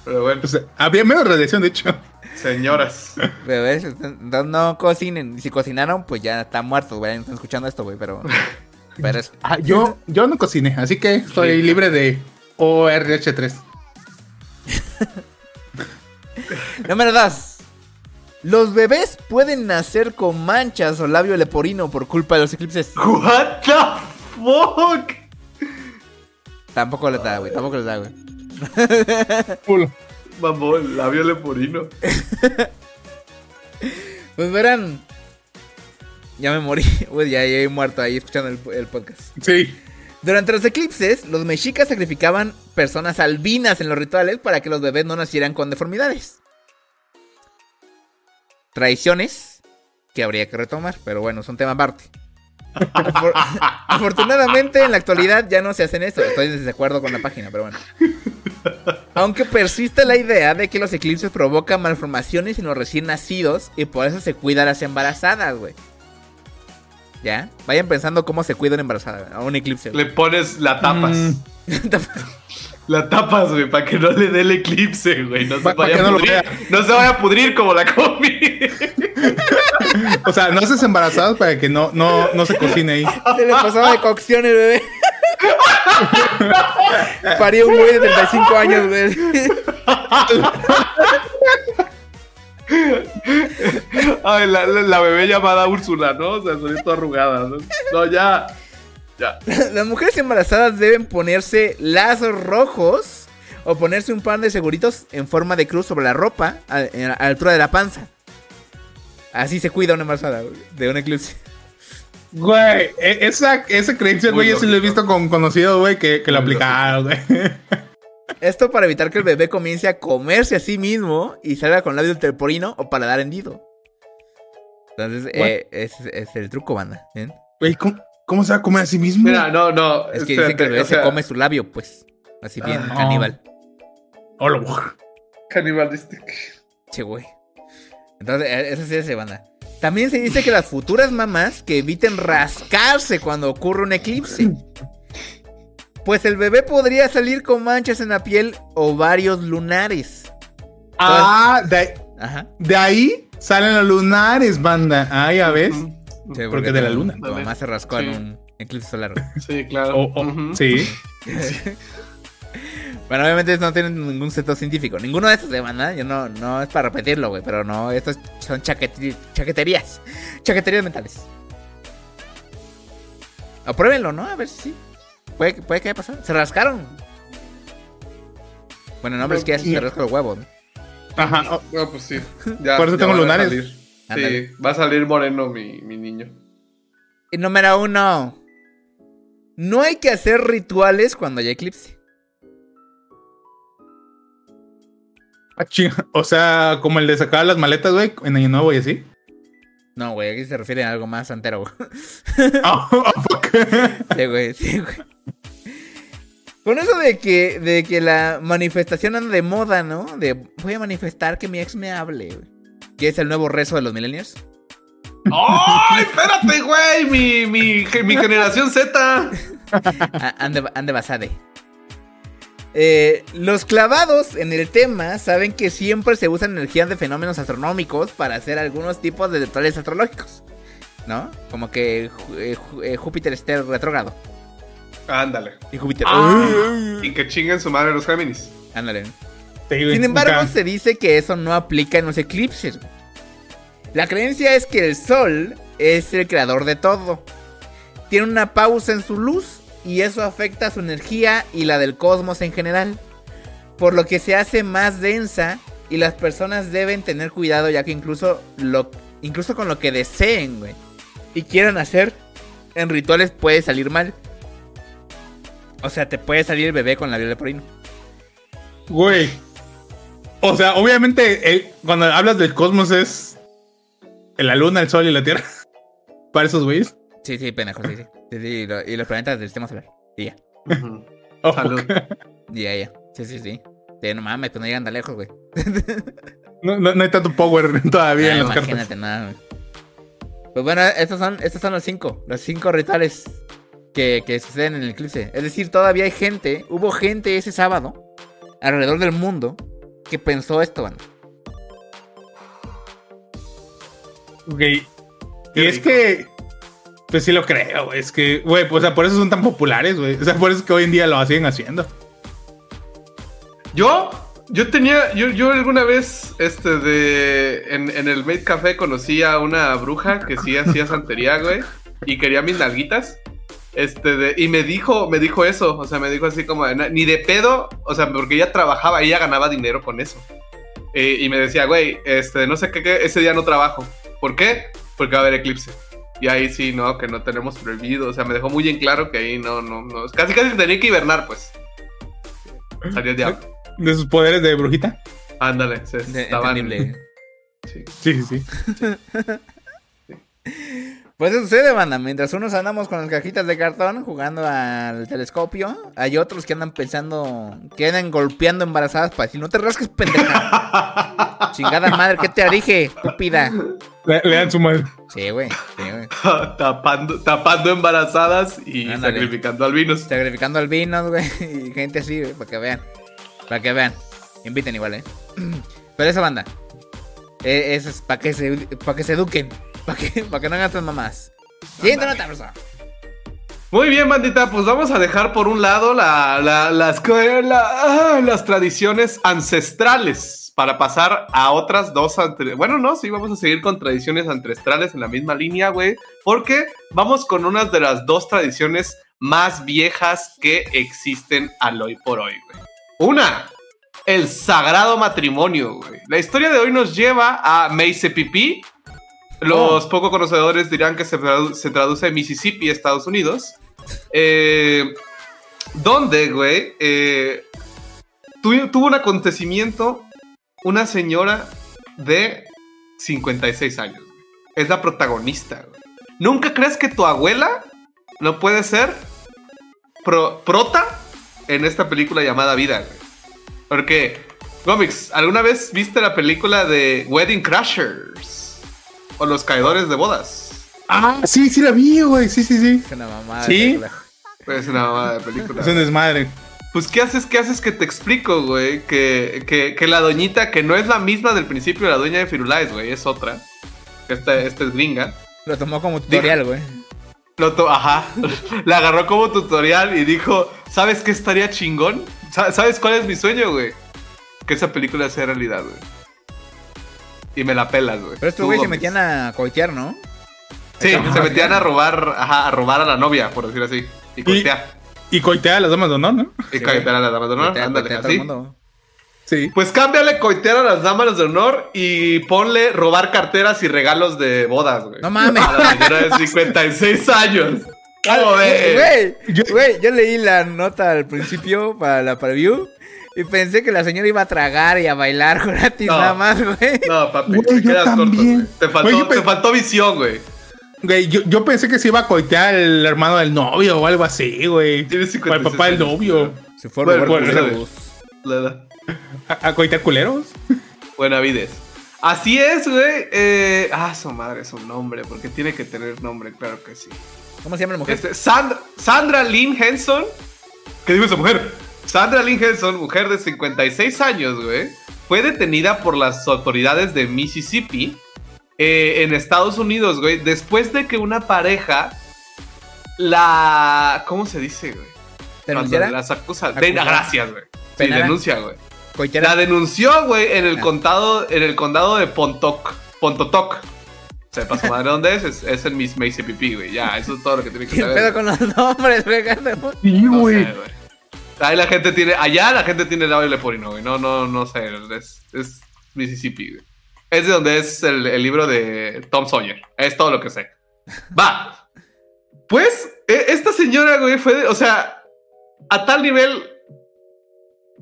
Pero bueno, O sea, había menos radiación, de hecho. señoras. Pero ves, no, no cocinen. Y si cocinaron, pues ya están muertos, güey. No están escuchando esto, güey. Pero. Pero es. Ah, yo, yo no cociné, así que estoy Sí. libre de ORH3. Número 2. Los bebés pueden nacer con manchas o labio leporino por culpa de los eclipses. What the fuck? Tampoco les da, güey. Tampoco les da, güey. Mamón, labio leporino. Pues verán. Ya me morí. Güey, ya, ya he muerto ahí escuchando el, el podcast. Sí. Durante los eclipses, los mexicas sacrificaban personas albinas en los rituales para que los bebés no nacieran con deformidades. Tradiciones que habría que retomar, pero bueno, es un tema aparte. Afor- Afortunadamente, en la actualidad ya no se hacen esto. Estoy en desacuerdo con la página, pero bueno. Aunque persiste la idea de que los eclipses provocan malformaciones en los recién nacidos y por eso se cuida a las embarazadas, güey. ¿Ya? Vayan pensando cómo se cuida una embarazada a un eclipse. güey. Le pones la tapas. Mm. La tapas, güey, para que no le dé el eclipse, güey. No se Pa- vaya a no pudrir. vea. No se vaya a pudrir como la comí. O sea, no haces embarazados para que no, no, no se cocine ahí. Se le pasaba de cocción el bebé. Parió un güey de 35 años, güey. Ay, la, la- la bebé llamada Úrsula, ¿no? O sea, soy toda arrugada. ¿no? No, ya. Ya. Las mujeres embarazadas deben ponerse lazos rojos o ponerse un par de seguritos en forma de cruz sobre la ropa a, a la altura de la panza. Así se cuida una embarazada de un eclipse. Güey, e- esa, esa creencia, Muy güey, yo sí lo he visto con conocidos, güey, que, que lo aplicaron, güey. Esto para evitar que el bebé comience a comerse a sí mismo y salga con labio terporino o paladar hendido. Entonces, eh, ese es, el truco, banda. ¿cómo, cómo se va a comer a sí mismo? Mira, no, no. Es que dicen que el bebé espérate, o sea, se come su labio, pues. Así bien, Ah. caníbal. Hola, güey. Canibalistic. Che, güey. Entonces, eh, eso sí es banda. También se dice que las futuras mamás que eviten rascarse cuando ocurre un eclipse. Pues el bebé podría salir con manchas en la piel o varios lunares. Ah, de, Ajá. de ahí salen los lunares, banda. Ah, ya ves. Sí, Porque de la luna. Tu mamá se rascó en Sí. un eclipse solar. Sí, claro. O- o- Ujú. Sí. Bueno, obviamente no tienen ningún sentido científico. Ninguno de estos de banda. Yo no, no es para repetirlo, güey. Pero no, estos son chaqueti- chaqueterías. Chaqueterías mentales. Apruébenlo, ¿no? A ver si sí. Puede, que- puede que haya pasado. Se rascaron. Bueno, no, pero es que ya se rascan los huevos. ¿no? Ajá. oh, No, pues sí. Ya, Por eso ya tengo a lunares. Sí, va a salir moreno mi, mi niño. Y número uno. No hay que hacer rituales cuando haya eclipse. ah, chinga. O sea, como el de sacar las maletas, güey, en Año Nuevo y así. No, güey, aquí se refiere a algo más santero, güey. Oh, oh, fuck. Sí, güey, sí, güey. Con eso de que, de que la manifestación anda de moda, ¿no? De voy a manifestar que mi ex me hable, güey. Que es el nuevo rezo de los millennials. ¡Ay, espérate, güey! Mi, mi, mi generación Z. Ande, ande basade. Eh, los clavados en el tema saben que siempre se usan energías de fenómenos astronómicos para hacer algunos tipos de detalles astrológicos. ¿No? Como que eh, eh, Júpiter esté retrógrado. Ándale. Y Júpiter. Ah. Y que chinguen su madre los Géminis. Ándale. Sin embargo, se dice que eso no aplica en los eclipses. La creencia es que el Sol es el creador de todo. Tiene una pausa en su luz y eso afecta su energía y la del cosmos en general. Por lo que se hace más densa y las personas deben tener cuidado ya que incluso, lo, incluso con lo que deseen, güey, y quieran hacer en rituales puede salir mal. O sea, te puede salir el bebé con la viola por ahí. ¿no? Güey. O sea, obviamente, eh, cuando hablas del cosmos es la luna, el sol y la tierra. Para esos güeyes. Sí, sí, pendejo, sí, sí. Sí, sí, y, lo- y los planetas del sistema solar. Y ya. Ujú. Oh, Salud. ya, ya. Sí, sí, sí. Sí, no mames, pues no llegan tan lejos, güey. No, no- no hay tanto power todavía Ah, en las cartas. imagínate nada, güey. Pues bueno, estos son, estos son los cinco. Los cinco rituales que, que suceden en el eclipse. Es decir, todavía hay gente, hubo gente ese sábado, alrededor del mundo, que pensó esto, banda. Ok. Y es que. Pues sí lo creo, güey. Es que, güey, pues, o sea, por eso son tan populares, güey. O sea, por eso es que hoy en día lo siguen haciendo. Yo, yo tenía, yo, yo alguna vez, este, de, en, en el Made Café conocí a una bruja que sí hacía santería, güey, y quería mis nalguitas. Este, de, y me dijo, me dijo eso, o sea, me dijo así como, "Na- ni de pedo, o sea, porque ella trabajaba, ella ganaba dinero con eso. Eh, y me decía, güey, este, no sé qué, qué, ese día no trabajo. ¿Por qué? Porque va a haber eclipse. Y ahí sí, no, que no tenemos prohibido. O sea, me dejó muy en claro que ahí no, no, no. Casi, casi tenía que hibernar, pues. Salió el diablo. De sus poderes de brujita. Ándale, se De- estaban. entendible. Sí. Sí, sí, sí. Pues eso sucede, banda. Mientras unos andamos con las cajitas de cartón jugando al telescopio, hay otros que andan pensando, que andan golpeando embarazadas para decir, no te rasques, pendeja. Chingada madre, ¿qué te dije? Estúpida. Le, le dan su madre. Sí, güey. Sí, tapando, tapando embarazadas y Ándale. sacrificando albinos. Sacrificando albinos, güey. Y gente así, güey, para que vean. Para que vean. Inviten igual, ¿eh? Pero esa banda. eh, eso es para que se, para que se eduquen. Para que, que no hagan mamás. Siguiente nota, Rosa. Muy bien, bandita, pues vamos a dejar por un lado la- la- las, co- la- ah, las tradiciones ancestrales para pasar a otras dos. Bueno, no, sí, vamos a seguir con tradiciones ancestrales en la misma línea, güey, porque vamos con unas de las dos tradiciones más viejas que existen al hoy por hoy, güey. Una, el sagrado matrimonio, güey. La historia de hoy nos lleva a Mace Pipí. Los poco conocedores dirán que se, tradu- se traduce en Mississippi, Estados Unidos. Eh, donde, güey, eh, tu- tuvo un acontecimiento una señora de 56 años. güey. Es la protagonista. güey. ¿Nunca crees que tu abuela no puede ser pro- prota en esta película llamada Vida? güey? Porque, Gómez, ¿alguna vez viste la película de Wedding Crashers? O Los Caedores de Bodas. Ah, sí, sí la vi, güey. Sí, sí, sí. Es una mamada. ¿Sí? de película. Es una mamada de película. Es un desmadre. Pues, ¿qué haces? ¿Qué haces que te explico, güey? Que, que, que la doñita, que no es la misma del principio de la dueña de Firulais, güey, es otra. Esta, esta es gringa. Lo tomó como tutorial, güey. Lo to- Ajá. la agarró como tutorial y dijo, ¿sabes qué estaría chingón? Sa- ¿Sabes cuál es mi sueño, güey? Que esa película sea realidad, güey. Y me la pelas, güey. Pero estos Tú, güey se metían a coitear, ¿no? Sí, se metían a robar, ajá, a robar a la novia, por decir así. Y coitear. Y coitea a las damas de honor, ¿no? Y Sí, coitear a las damas de honor. Coitear, Ándale, coitear así. Sí. Pues cámbiale coitear a las damas de honor y ponle robar carteras y regalos de bodas, güey. No mames. A la señora de 56 años. ¿Cómo ves? Güey, yo leí la nota al principio para la preview y pensé que la señora iba a tragar y a bailar gratis No. nada más, güey. No, papi, Güey, te yo quedas corto, también. güey. Te faltó, Güey, yo te faltó visión, güey. Güey, yo, yo pensé que se iba a coitear el hermano del novio o algo así, güey. Tienes O 56 el papá del novio. Se fue a robar Bueno, bueno, edad. ¿A, a coitear culeros? Buena vides. Así es, güey. Eh, ah, su madre es un nombre, porque tiene que tener nombre, claro que sí. ¿Cómo se llama la mujer? Este, Sandra, Sandra Lynn Henson. ¿Qué dijo esa mujer? Sandra Lynn Henson, mujer de 56 años, güey, fue detenida por las autoridades de Mississippi eh, en Estados Unidos, güey, después de que una pareja la... ¿Cómo se dice, güey? ¿Te Cuando anunciara? las acusa. De, gracias, güey. Sí, denuncia, güey. La denunció, güey, en el Ah. condado, en el condado de Pontoc. Pontotoc. Sepa su madre dónde es, es, es en Miss Mississippi, güey. Ya, eso es todo lo que tiene que ¿Qué saber. pedo con los nombres, güey? Sí, No güey. sé, güey. Ahí la gente tiene, allá la gente tiene el leporino, güey. No, no, no sé. Es, Mississippi. Es de donde es el, libro de Tom Sawyer. Es todo lo que sé. Va. Pues, e- esta señora, güey, fue, de- o sea, a tal nivel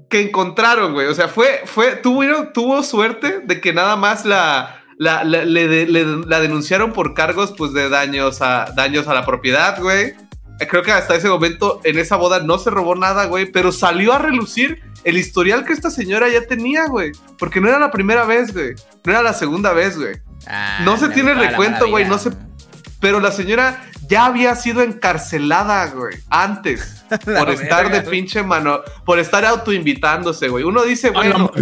que encontraron, güey. O sea, fue, fue, tuvo, tuvo suerte de que nada más la, la, la denunciaron por cargos, pues, de daños a, daños a la propiedad, güey. Creo que hasta ese momento en esa boda no se robó nada, güey, pero salió a relucir el historial que esta señora ya tenía, güey. Porque no era la primera vez, güey. No era la segunda vez, güey. Ah, No se tiene recuento, güey, no se- Pero la señora ya había sido encarcelada, güey, antes. Por estar de pinche mano, por estar autoinvitándose, güey. Uno dice, bueno,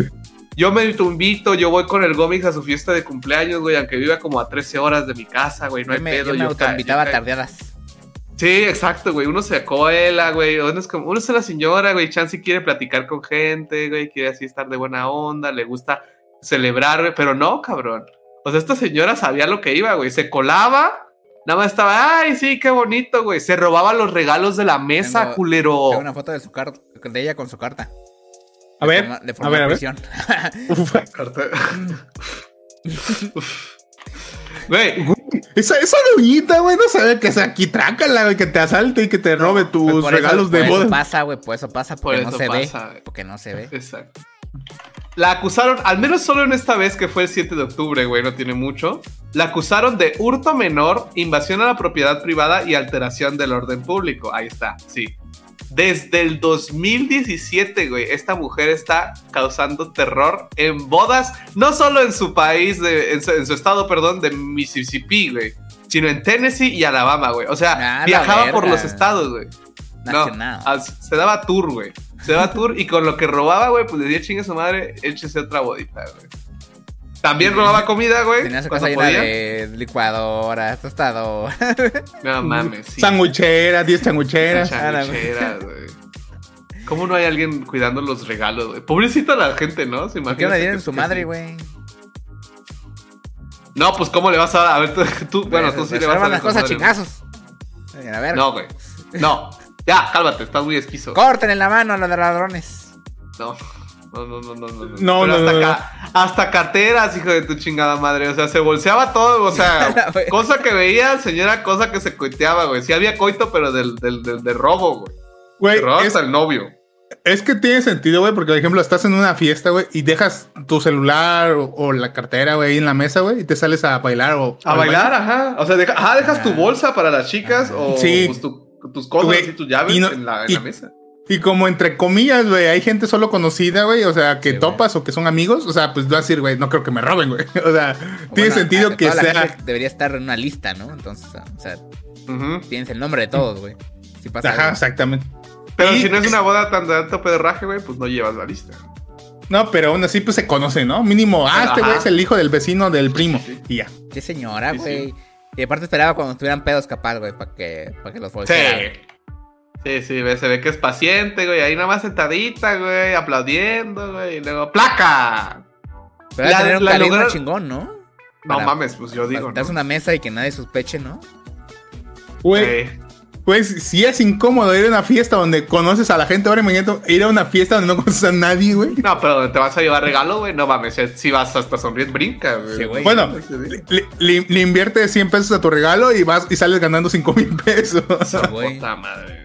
yo me invito, yo voy con el Gómez a su fiesta de cumpleaños, güey, aunque viva como a 13 horas de mi casa, güey, no hay me, pedo. yo me autoinvitaba tardeadas. Sí, exacto, güey. Uno se coela, güey. Uno es como, uno es la señora, güey. Chance quiere platicar con gente, güey. Quiere así estar de buena onda. Le gusta celebrar, güey. Pero no, cabrón. O sea, esta señora sabía lo que iba, güey. Se colaba. Nada más estaba, ay, sí, qué bonito, güey. Se robaba los regalos de la mesa, Tengo- culero. Tengo una foto de su carta, de ella con su carta. A De ver, forma- de a forma ver, a de ver. prisión. Uf, Güey, esa, esa doñita, güey, no sabe que sea aquí trácala, güey, que te asalte y que te robe tus Pues por eso- regalos de por eso boda. pasa, güey, por eso pasa, Por porque no eso se pasa, ve. Porque no se ve. Exacto. La acusaron, al menos solo en esta vez que fue el 7 de octubre, güey, no tiene mucho. La acusaron de hurto menor, invasión a la propiedad privada y alteración del orden público. Ahí está, sí. Desde el 2017, güey, esta mujer está causando terror en bodas, no solo en su país, de- en, su, en su estado, perdón, de Mississippi, güey, sino en Tennessee y Alabama, güey. O sea, viajaba por los estados, güey. No, Nacional. ah, se daba tour, güey. Se daba tour y con lo que robaba, güey, pues decía chingue su madre, échese otra bodita, güey. También robaba comida, güey. Tenía su casa llena de licuadora, tostador. No mames, sí. Sangucheras, 10 sangucheras. Sanguicheras, güey. ¿Cómo no hay alguien cuidando los regalos, güey? Pobrecita la gente, ¿no? ¿Se ¿Por qué no le imagina dieron su madre, güey? No, pues ¿cómo le vas a dar? A ver, tú, tú- bueno, tú sí le vas a dar. las cosas madre. chingazos. A ver. No, güey. No. Ya, cálmate, estás muy esquizo. Corten la mano a los ladrones. No. No, no, no, no, no. No, Pero no, hasta, ca- hasta carteras, hijo de tu chingada madre. O sea, se bolseaba todo. O sea, cosa que veía, señora, cosa que se coiteaba, güey. Sí había coito, pero del, del, del, de robo, güey. Güey, es, hasta el novio. es que tiene sentido, güey, porque por ejemplo estás en una fiesta, güey, y dejas tu celular o, o la cartera, güey, ahí en la mesa, güey, y te sales a bailar o A bailar, ajá. O sea, deja- ajá, dejas tu Ah. bolsa para las chicas o Sí. pues, tu- tus cosas y tus llaves y no- en, la, en y- la mesa. Y como entre comillas, güey, hay gente solo conocida, güey, o sea, que Sí, güey. topas o que son amigos, o sea, pues vas a decir, güey, no creo que me roben, güey. O sea, tiene sentido a- que toda la sea. gente Debería estar en una lista, ¿no? Entonces, o sea, tienes el nombre de todos, güey. Si pasa Ajá, algo. exactamente. Pero Y- si no es una boda tan de alto pedorraje, güey, pues no llevas la lista. No, pero aún así, pues se conoce, ¿no? Mínimo, ah, este güey es el hijo del vecino del primo. sí. Y ya. Qué señora, Sí, güey. Y aparte esperaba cuando estuvieran pedos capaz, güey, para que, para que los Sí. Sí, sí, ve- se ve que es paciente, güey. Ahí nada más sentadita, güey, aplaudiendo, güey. Y luego, ¡placa! Pero La- tener un la chingón, ¿no? No Para- mames, pues yo digo, darse ¿no? una mesa y que nadie sospeche, ¿no? Güey, Eh, pues si es incómodo ir a una fiesta donde conoces a la gente, ahora imagínate ir a una fiesta donde no conoces a nadie, güey. No, pero donde te vas a llevar regalo, güey, no mames. eh, Si vas hasta sonreír, brinca, güey. Sí, güey. Bueno, le, le- le inviertes 100 pesos a tu regalo y vas y sales ganando 5 mil pesos. Sí, güey. Puta madre.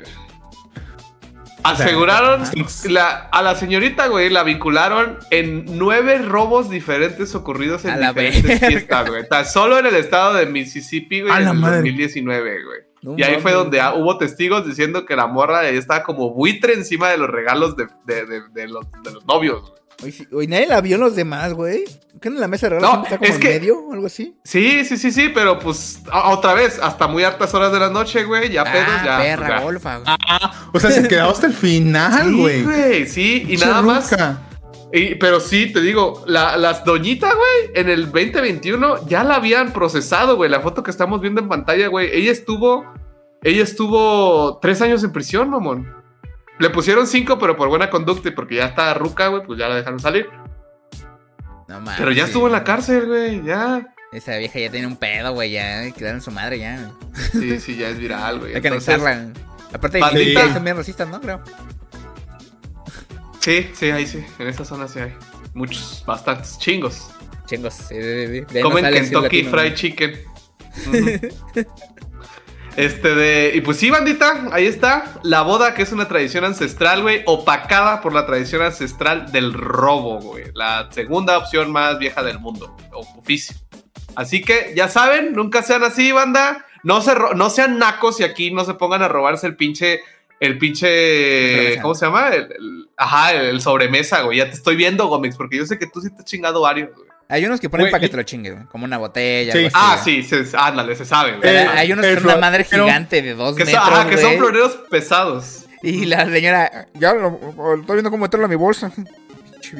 Aseguraron la- a la señorita, güey, la vincularon en nueve robos diferentes ocurridos en diferentes verga. fiestas, güey. Tan solo en el estado de Mississippi, güey, A en el madre. 2019, güey. No y ahí fue donde hubo testigos diciendo que la morra estaba como buitre encima de los regalos de, de- de- de los, de los novios, güey. Oye, nadie la vio los demás, güey. ¿Qué en la mesa de regalos No, está como es en que- medio o algo así? Sí, sí, sí, sí, pero pues a- otra vez, hasta muy hartas horas de la noche, güey, ya pedos, ah, ya. perra, ya. golfa, güey. O sea, se quedó hasta el final, Sí, güey. güey, sí, y nada más. ruca. Y- pero sí, te digo, la, las doñitas, güey, en el 2021 ya la habían procesado, güey. La foto que estamos viendo en pantalla, güey. Ella estuvo. Ella estuvo tres años en prisión, mamón. Le pusieron cinco, pero por buena conducta y porque ya está ruca, güey, pues ya la dejaron salir. No mames. Pero ya estuvo en la cárcel, güey, ya. Esa vieja ya tiene un pedo, güey, ya. Hay que darle en su madre, ya. Sí, sí, ya es viral, güey. Hay que anexarla. Aparte, de son bien racistas, ¿no? Creo. Sí, sí, ahí sí. En esa zona sí hay. Muchos, bastantes, chingos. Chingos. sí, sí, sí. Comen Kentucky Fried. Chicken. Este de. Y pues sí, bandita, ahí está. La boda, que es una tradición ancestral, güey. Opacada por la tradición ancestral del robo, güey. La segunda opción más vieja del mundo. O oficio. Así que ya saben, nunca sean así, banda. No, se no sean nacos y aquí no se pongan a robarse el pinche. El pinche. ¿Cómo se llama? El, el- ajá, el, el sobremesa, güey. Ya te estoy viendo, Gómez, porque yo sé que tú sí te has chingado varios, güey. Hay unos que ponen Güey, para que y- te lo chingues, güey. Como una botella. Sí. algo así, Ah, sí, se, ándale, se sabe, güey. Pero Eh, hay unos el con una madre pero- gigante de dos Que, son, metros, ajá, que son floreros pesados. Y la señora, ya lo, lo estoy viendo cómo meterlo a mi bolsa.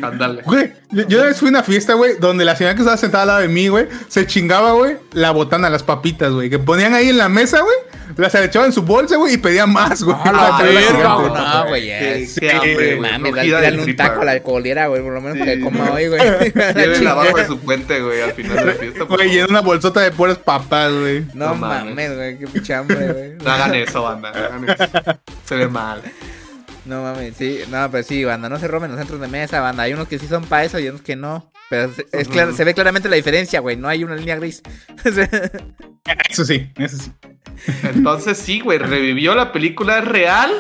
Ándale. Güey, yo, una vez fui a una fiesta, güey, donde la señora que estaba sentada al lado de mí, güey, se chingaba, güey, la botana, las papitas, güey, que ponían ahí en la mesa, güey, las echaban en su bolsa, güey, y pedían más, güey. Ah, la verga, güey. No, güey, ya. Qué, Sí. Mames, dale, un taco a la alcoholiera, güey, por lo menos para que Sí, coma hoy, güey. La Llévenla abajo de su puente, güey, al final de la fiesta. Güey, favor. una bolsota de puras papas, güey. No No mames. güey, qué pinche hambre, güey. No hagan eso, banda. No hagan eso. Se ve mal. No mames, sí, no, pero sí, banda, no se roben los centros de mesa, banda. Hay unos que sí son para eso y otros que no. Pero se- es claro, se ve claramente la diferencia, güey. No hay una línea gris. Eso sí, eso sí. Entonces, sí, güey, revivió la película es real.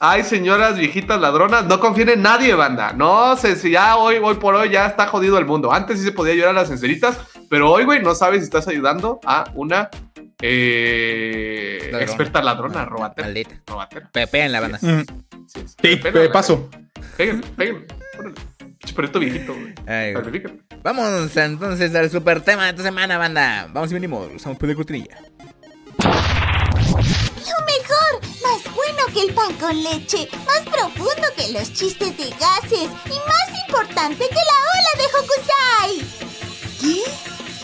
Ay, señoras viejitas ladronas, no confíen en nadie, banda. No sé si ya hoy, hoy por hoy ya está jodido el mundo. Antes sí se podía ayudar a las sinceritas, pero hoy, güey, no sabes si estás ayudando a una eh, Ladrona. experta ladrona, robatera. Maldita. Robatera. Pepe en la banda. Mm, Sí, sí, pégale, paso. Pégale, pégale. perrito viejito, güey. Vamos entonces al super tema de esta semana, banda. Vamos y venimos. Usamos de cortinilla. Lo mejor, más bueno que el pan con leche, más profundo que los chistes de gases y más importante que la ola de Hokusai. ¿Qué?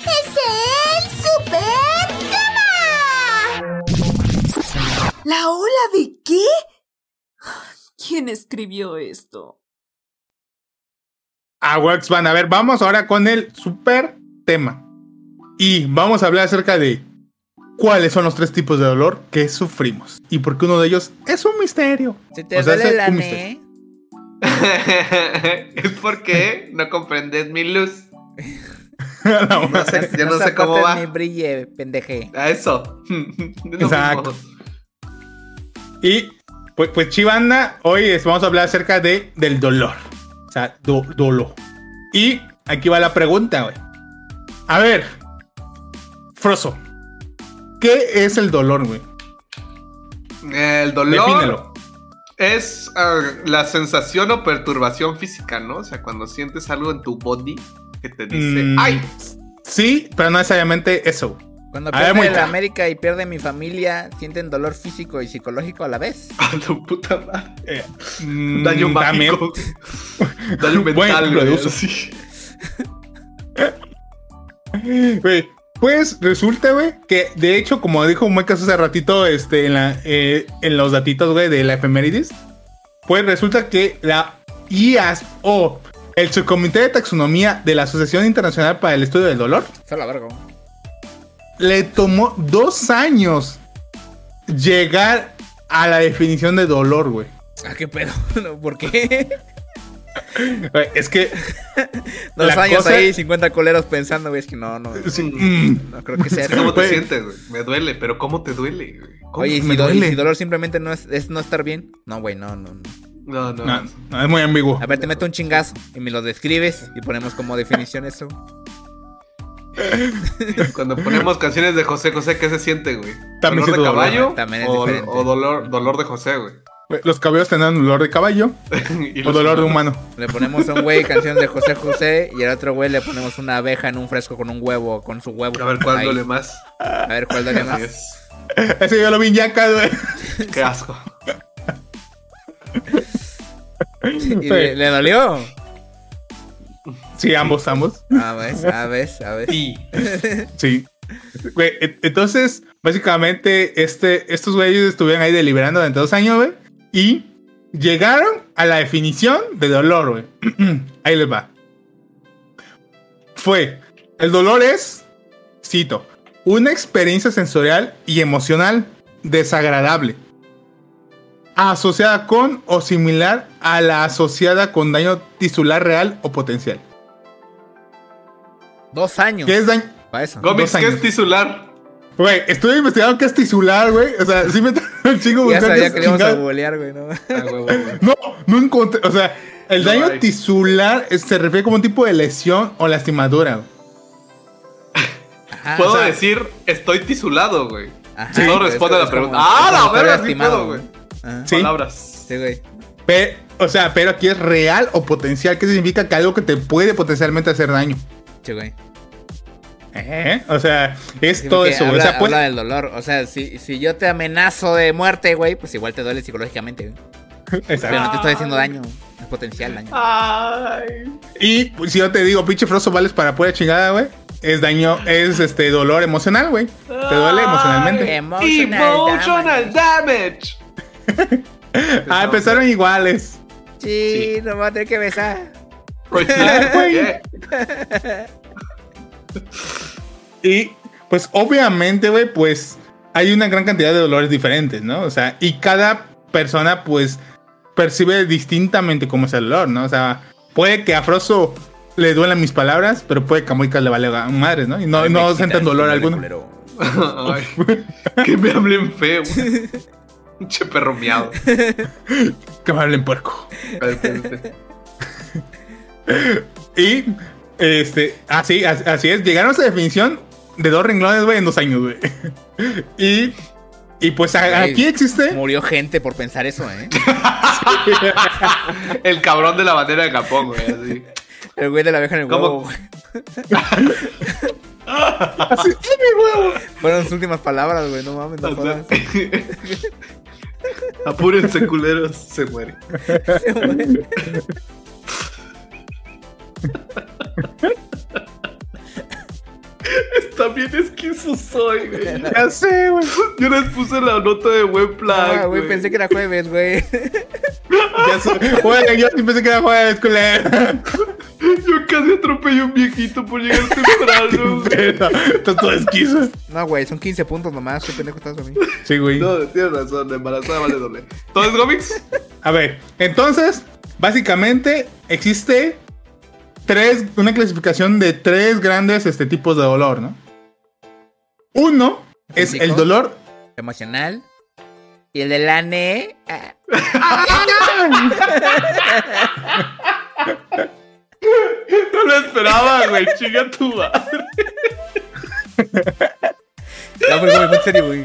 ¡Es el super tema! ¿La ola de qué? ¿Quién escribió esto? Ah, Wax van a ver, vamos ahora con el super tema. Y vamos a hablar acerca de cuáles son los tres tipos de dolor que sufrimos. Y por qué uno de ellos es un misterio. Se te O sea, duele la ne. es porque no comprendes mi luz. La No sé, yo no sé soportes cómo va. mi brille, pendeje. A eso. Es lo Exacto. Y pues, pues Chivanda, hoy es- vamos a hablar acerca de, del dolor. O sea, do- dolor. Y aquí va la pregunta, güey. A ver, Froso, ¿qué es el dolor, güey? El dolor Defínelo. es ah, la sensación o perturbación física, ¿no? O sea, cuando sientes algo en tu body que te dice, Mm, ¡ay! Sí, pero no necesariamente eso. Cuando A ver, pierde Moika. la América y pierde mi familia, sienten dolor físico y psicológico a la vez. A tu puta madre. Eh, Daño mm, mágico. Daño Buen mental, güey, así. Güey, Pues resulta, güey, que de hecho, como dijo Muecas hace ratito, este, en, la, eh, en los datitos, güey, de la efemérides, pues resulta que la IAS o el Subcomité de Taxonomía de la Asociación Internacional para el Estudio del Dolor la verga. Le tomó dos años llegar a la definición de dolor, güey. Ah, qué pedo. ¿Por qué? Güey, Es que. Dos años cosa- ahí, 50 coleros pensando, güey, es que no, no. sí, No creo que sea. ¿Cómo te sientes, güey? Me duele, pero ¿cómo te duele, güey? ¿Cómo? Oye, ¿y me si, do- y duele? si dolor simplemente no es, es no estar bien? No, güey, no, no, no. No, no. no, no, es muy ambiguo. A ver, te meto un chingazo y me lo describes y ponemos como definición eso. Cuando ponemos canciones de José José, ¿qué se siente, güey? También ¿Dolor de dolor. caballo? También es o, diferente. o dolor, dolor de José, güey. Los caballos tendrán dolor de caballo Y o dolor de humano. Le ponemos a un güey canción de José José y al otro güey le ponemos una abeja en un fresco con un huevo, con su huevo. A ver cuál Ahí. duele más. A ver cuál duele más. Es. Ese yo lo vi en güey. Qué asco. ¿Y le, le dolió? Sí, ambos, ambos. A ver, a ver, a ver. Y Sí. Güey, e- entonces, básicamente, este, estos güeyes estuvieron ahí deliberando durante dos años, güey. Y llegaron a la definición de dolor, güey. ahí les va. Fue, el dolor es, cito, una experiencia sensorial y emocional desagradable. Asociada con o similar a la asociada con daño tisular real o potencial. Dos años. ¿Qué es daño? Para eso. Gómez, Dos ¿qué años. es tisular? Güey, estuve investigando qué es tisular, güey. O sea, sí me un chingo Ya sabía es que le íbamos a chingado. bolear, güey, ¿no? Ah. No, no encontré. O sea, el No daño hay. tisular se refiere como un tipo de lesión o lastimadura. Ajá, Puedo o sea, decir, estoy tisulado, güey. ajá, Sí, no es- responde a la pregunta. ¡Ah, la verga! Lastimado, güey. Sí. Palabras. Sí, güey. O sea, pero aquí es real o potencial. ¿Qué significa que algo que te puede potencialmente hacer daño? Sí, güey. ¿Eh? O sea, es Sí, todo eso. Habla, O sea, puede- habla del dolor. O sea, si, si yo te amenazo de muerte, güey, pues igual te duele psicológicamente, güey. Exacto. Pero no te estoy haciendo daño. Es potencial daño. Ay. Y pues, si yo te digo, pinche froso, vales para pura chingada, güey. Es daño, es este dolor emocional, güey. Te duele emocionalmente. Emotional Emotional damage. Ah, empezaron iguales. Sí, no va a tener que besar. ¿qué? Y pues obviamente, güey, pues hay una gran cantidad de dolores diferentes, ¿no? O sea, y cada persona pues percibe distintamente cómo es el dolor, ¿no? O sea, puede que a Froso le duelan mis palabras, pero puede que a Moika le vale madres, ¿no? Y no, no sientan dolor alguno. Ay, que me hablen feo. Che perro miado. Que me hablen puerco. Y, este, así, as- así es, llegaron a esa definición de dos renglones, güey, en dos años, güey. Y, y pues a- aquí existe... Murió gente por pensar eso, ¿eh? El cabrón de la bandera de Japón, güey. Así. El güey de la abeja en el ¿Cómo? huevo. Así, ¡ay, mi huevo! Fueron sus últimas palabras, güey. No mames, no O sea. Apúrense, culeros. Se muere. También esquizo soy, güey. Ya sé, güey. Yo les puse la nota de buen plan. Ah, güey, pensé que era jueves, güey. Ya sé. Güey, yo sí pensé que era jueves, culero. Yo casi atropellé a un viejito por llegar temprano. Estás todo esquizo. No, güey, son 15 puntos nomás. Qué pendejo estás a mí. Sí, güey. no, tienes razón, la embarazada vale doble. ¿Todo es cómics? A ver, entonces, básicamente existe tres, una clasificación de tres grandes este, tipos de dolor, ¿no? Uno es el dolor. Emocional. Y el del ANE. ah, No lo esperaba, güey. Chinga tu madre. No, pero güey, en serio, güey.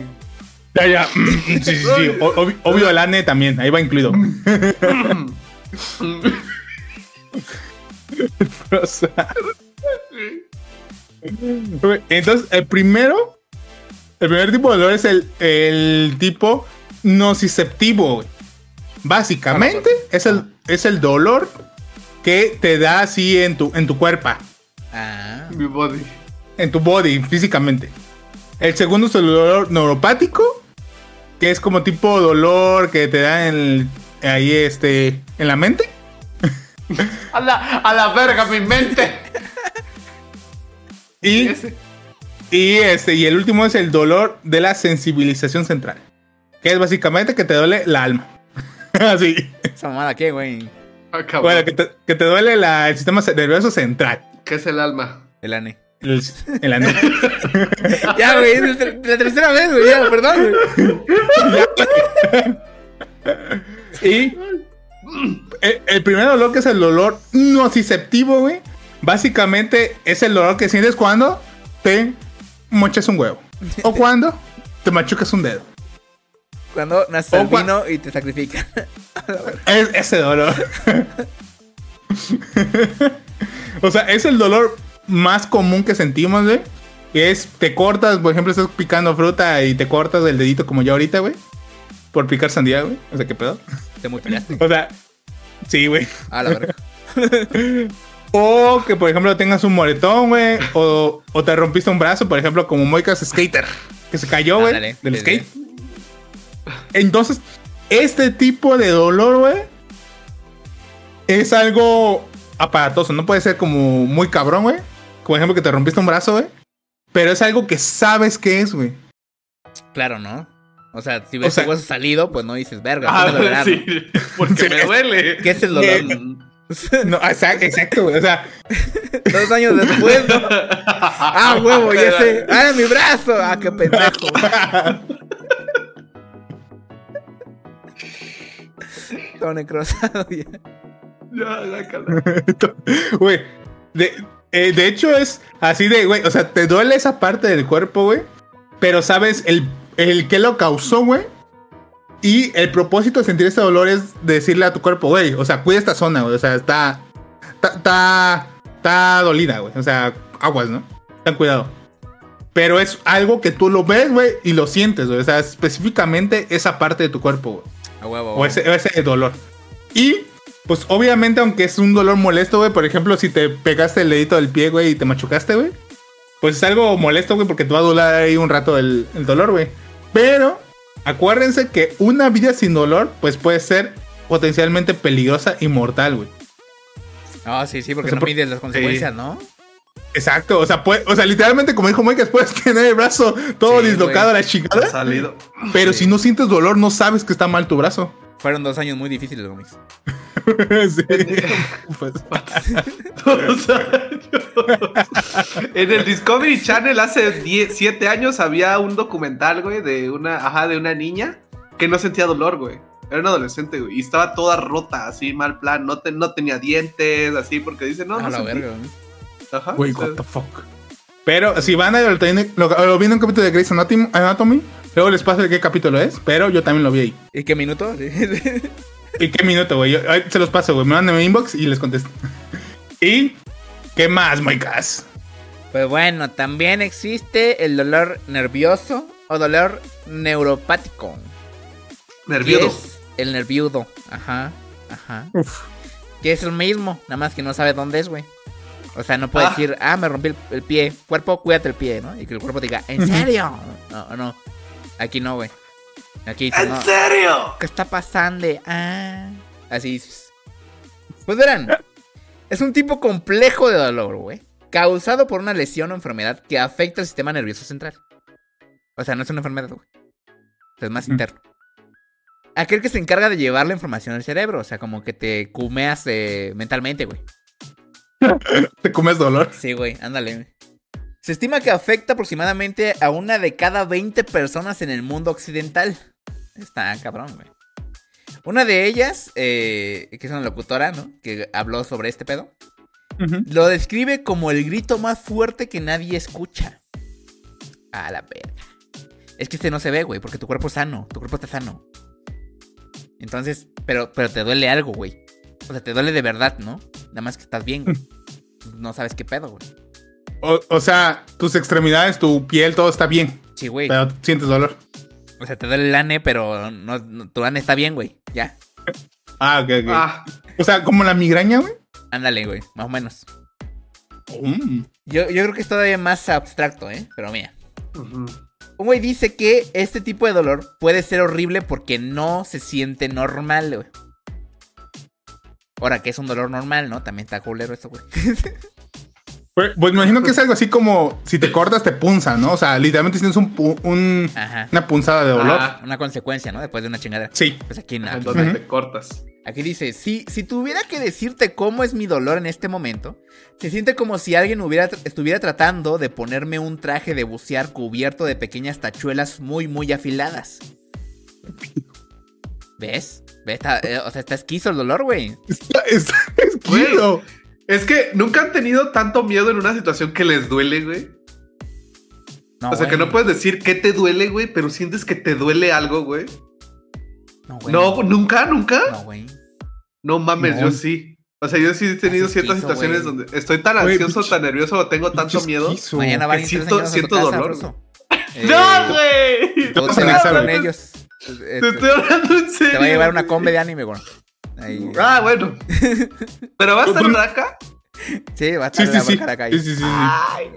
Ya, ya. Sí, sí, sí. O- obvio, obvio, el ANE también, ahí va incluido. Entonces, el primero, el primer tipo de dolor es el, el tipo nociceptivo. Básicamente es el, es el dolor que te da así en tu, en tu cuerpo. Ah. Mi body. en tu body, físicamente. El segundo es el dolor neuropático, que es como tipo dolor que te da en el- ahí este, en la mente. A la, a la verga, mi mente. Y, Ese. y, este, y el último es el dolor de la sensibilización central, que es básicamente que te duele la alma. Así. Esa mamada, ¿qué, güey? Ah. Bueno, que te, que te duele la- el sistema nervioso central. ¿Qué es el alma? El ane. El, el ano. Ya, güey, es la ter- la tercera vez, güey, ya, perdón, güey. Y el, el primer dolor, que es el dolor nociceptivo, güey. Básicamente es el dolor que sientes cuando te mochas un huevo. O cuando te machucas un dedo. Cuando naces O cua- albino y te sacrifican. Es ese dolor. o sea, es el dolor más común que sentimos, güey. Que es, te cortas, por ejemplo, estás picando fruta y te cortas el dedito como yo ahorita, güey. Por picar sandía, güey. O sea, ¿qué pedo? Te mutilaste. O sea, sí, güey. A la verga. O que, por ejemplo, tengas un moretón, güey. O, o te rompiste un brazo, por ejemplo, como Moicas Skater. Que se cayó, güey. Ándale, Del skate. Entonces, este tipo de dolor, güey. Es algo aparatoso. No puede ser como muy cabrón, güey. Como ejemplo que te rompiste un brazo, güey. Pero es algo que sabes que es, güey. Claro, ¿no? O sea, si ves O sea- tu hueso salido, pues no dices, verga, Ah, ¿qué me dolerá, sí, porque Sí. me duele. ¿Qué es el dolor? No, exacto, exacto, güey. O sea, Dos años después, ¿no? Ah, huevo, ya sé. Ah, mi brazo. Ah, qué pendejo. Todo necrosado ya. Ya, ya, cala. Güey, de, eh, de hecho es así de, güey, o sea, te duele esa parte del cuerpo, güey, pero sabes el, el que lo causó, güey. Y el propósito de sentir este dolor es decirle a tu cuerpo, güey, o sea, cuida esta zona, güey, o sea, está, está, está, está dolida, güey, o sea, aguas, ¿no? Ten cuidado. Pero es algo que tú lo ves, güey, y lo sientes, güey, o sea, específicamente esa parte de tu cuerpo, güey. O ese, ese dolor. Y, pues obviamente, aunque es un dolor molesto, güey, por ejemplo, si te pegaste el dedito del pie, güey, y te machucaste, güey, pues es algo molesto, güey, porque te va a durar ahí un rato el, el dolor, güey. Pero, acuérdense que una vida sin dolor, pues puede ser potencialmente peligrosa y mortal, güey. Ah, sí, sí, porque O sea, no por- mides las consecuencias, ¿no? Exacto, o sea, puede- o sea, literalmente, como dijo Moicas, puedes tener el brazo todo Sí, dislocado a la Ha chingada, salido. pero Sí. si no sientes dolor, no sabes que está mal tu brazo. Fueron dos años muy difíciles, Gómez. Sí. Pues, Dos años. en el Discovery Channel hace 7 años había un documental, güey, de una, ajá, de una niña que no sentía dolor, güey. Era una adolescente, güey, y estaba toda rota, así, mal plan. No, te- no tenía dientes, así, porque dice, no, a no la sentí. verga, güey. Ajá. Güey, what the fuck. Pero si van a lo, lo, lo vi en un capítulo de Grey's Anatomy, Anatomy, luego les paso de qué capítulo es, pero yo también lo vi ahí. ¿Y qué minuto? ¿Y qué minuto, güey? Yo- se los paso, güey. Me mandan mi inbox y les contesto. ¿Y qué más, Moicas? Pues bueno, también existe el dolor nervioso o dolor neuropático. es el nerviudo. Ajá, ajá. Uf. Que es el mismo, nada más que no sabe dónde es, güey. O sea, no puede Ah. decir, ah, me rompí el, el pie. Cuerpo, cuídate el pie, ¿no? Y que el cuerpo diga, ¿en serio? No, no. Aquí no, güey. Aquí dice, ¿En no. serio? ¿Qué está pasando? Ah. Así. Pues verán. Es un tipo complejo de dolor, güey. Causado por una lesión o enfermedad que afecta el sistema nervioso central. O sea, no es una enfermedad, güey. O sea, es más interno. Aquel que se encarga de llevar la información al cerebro. O sea, como que te cumeas eh, mentalmente, güey. ¿Te comes dolor? Sí, güey, ándale. Se estima que afecta aproximadamente a una de cada 20 personas en el mundo occidental. Está cabrón, güey. Una de ellas, eh, que es una locutora, ¿no? Que habló sobre este pedo. Lo describe como el grito más fuerte que nadie escucha. A la verga. Es que este no se ve, güey, porque tu cuerpo es sano. Tu cuerpo está sano. Entonces, pero, pero te duele algo, güey. O sea, te duele de verdad, ¿no? Nada más que estás bien, güey. No sabes qué pedo, güey. O, o sea, tus extremidades, tu piel, todo está bien, Sí, güey. pero sientes dolor. O sea, te duele el ane, pero no, no- tu ane está bien, güey. Ya. Ah, ok, ok. Ah, O sea, como la migraña, güey. Ándale, güey. Más o menos. Mm. Yo, yo creo que es todavía más abstracto, ¿eh? Pero mira. Ujú. Un güey dice que este tipo de dolor puede ser horrible porque no se siente normal, güey. Ahora, que es un dolor normal, ¿no? También está culero eso, güey. Pues, pues me imagino que es algo así como si te cortas te punza, ¿no? O sea, literalmente tienes un, una punzada de dolor. Ah, Una consecuencia, ¿no? Después de una chingada. Sí. Pues aquí, aquí, donde Ujú. te cortas. aquí dice, si, si tuviera que decirte cómo es mi dolor en este momento, se siente como si alguien hubiera, estuviera tratando de ponerme un traje de bucear cubierto de pequeñas tachuelas muy, muy afiladas. ¿Ves? Eh, o sea, está esquizo el dolor, güey. Está, está esquizo. Es que nunca han tenido tanto miedo en una situación que les duele, güey. No, o sea, que no puedes decir qué te duele, güey, pero sientes que te duele algo, güey. No, güey. No, nunca, nunca. No, güey. No mames, No. yo sí. O sea, yo sí he tenido ciertas situaciones güey. donde estoy tan ansioso, tan nervioso o tengo tanto miedo. esquizo. Mañana van a ir siento- siento dolor. ¡No, güey! Vas anexar, con ellos. Eh, Te estoy hablando en serio. Te va a llevar una combe de anime, güey. Ahí. Ah, bueno. ¿Pero va a estar acá? Sí, va a estar Sí, la sí, sí. acá ahí. Sí, sí, sí. Ay,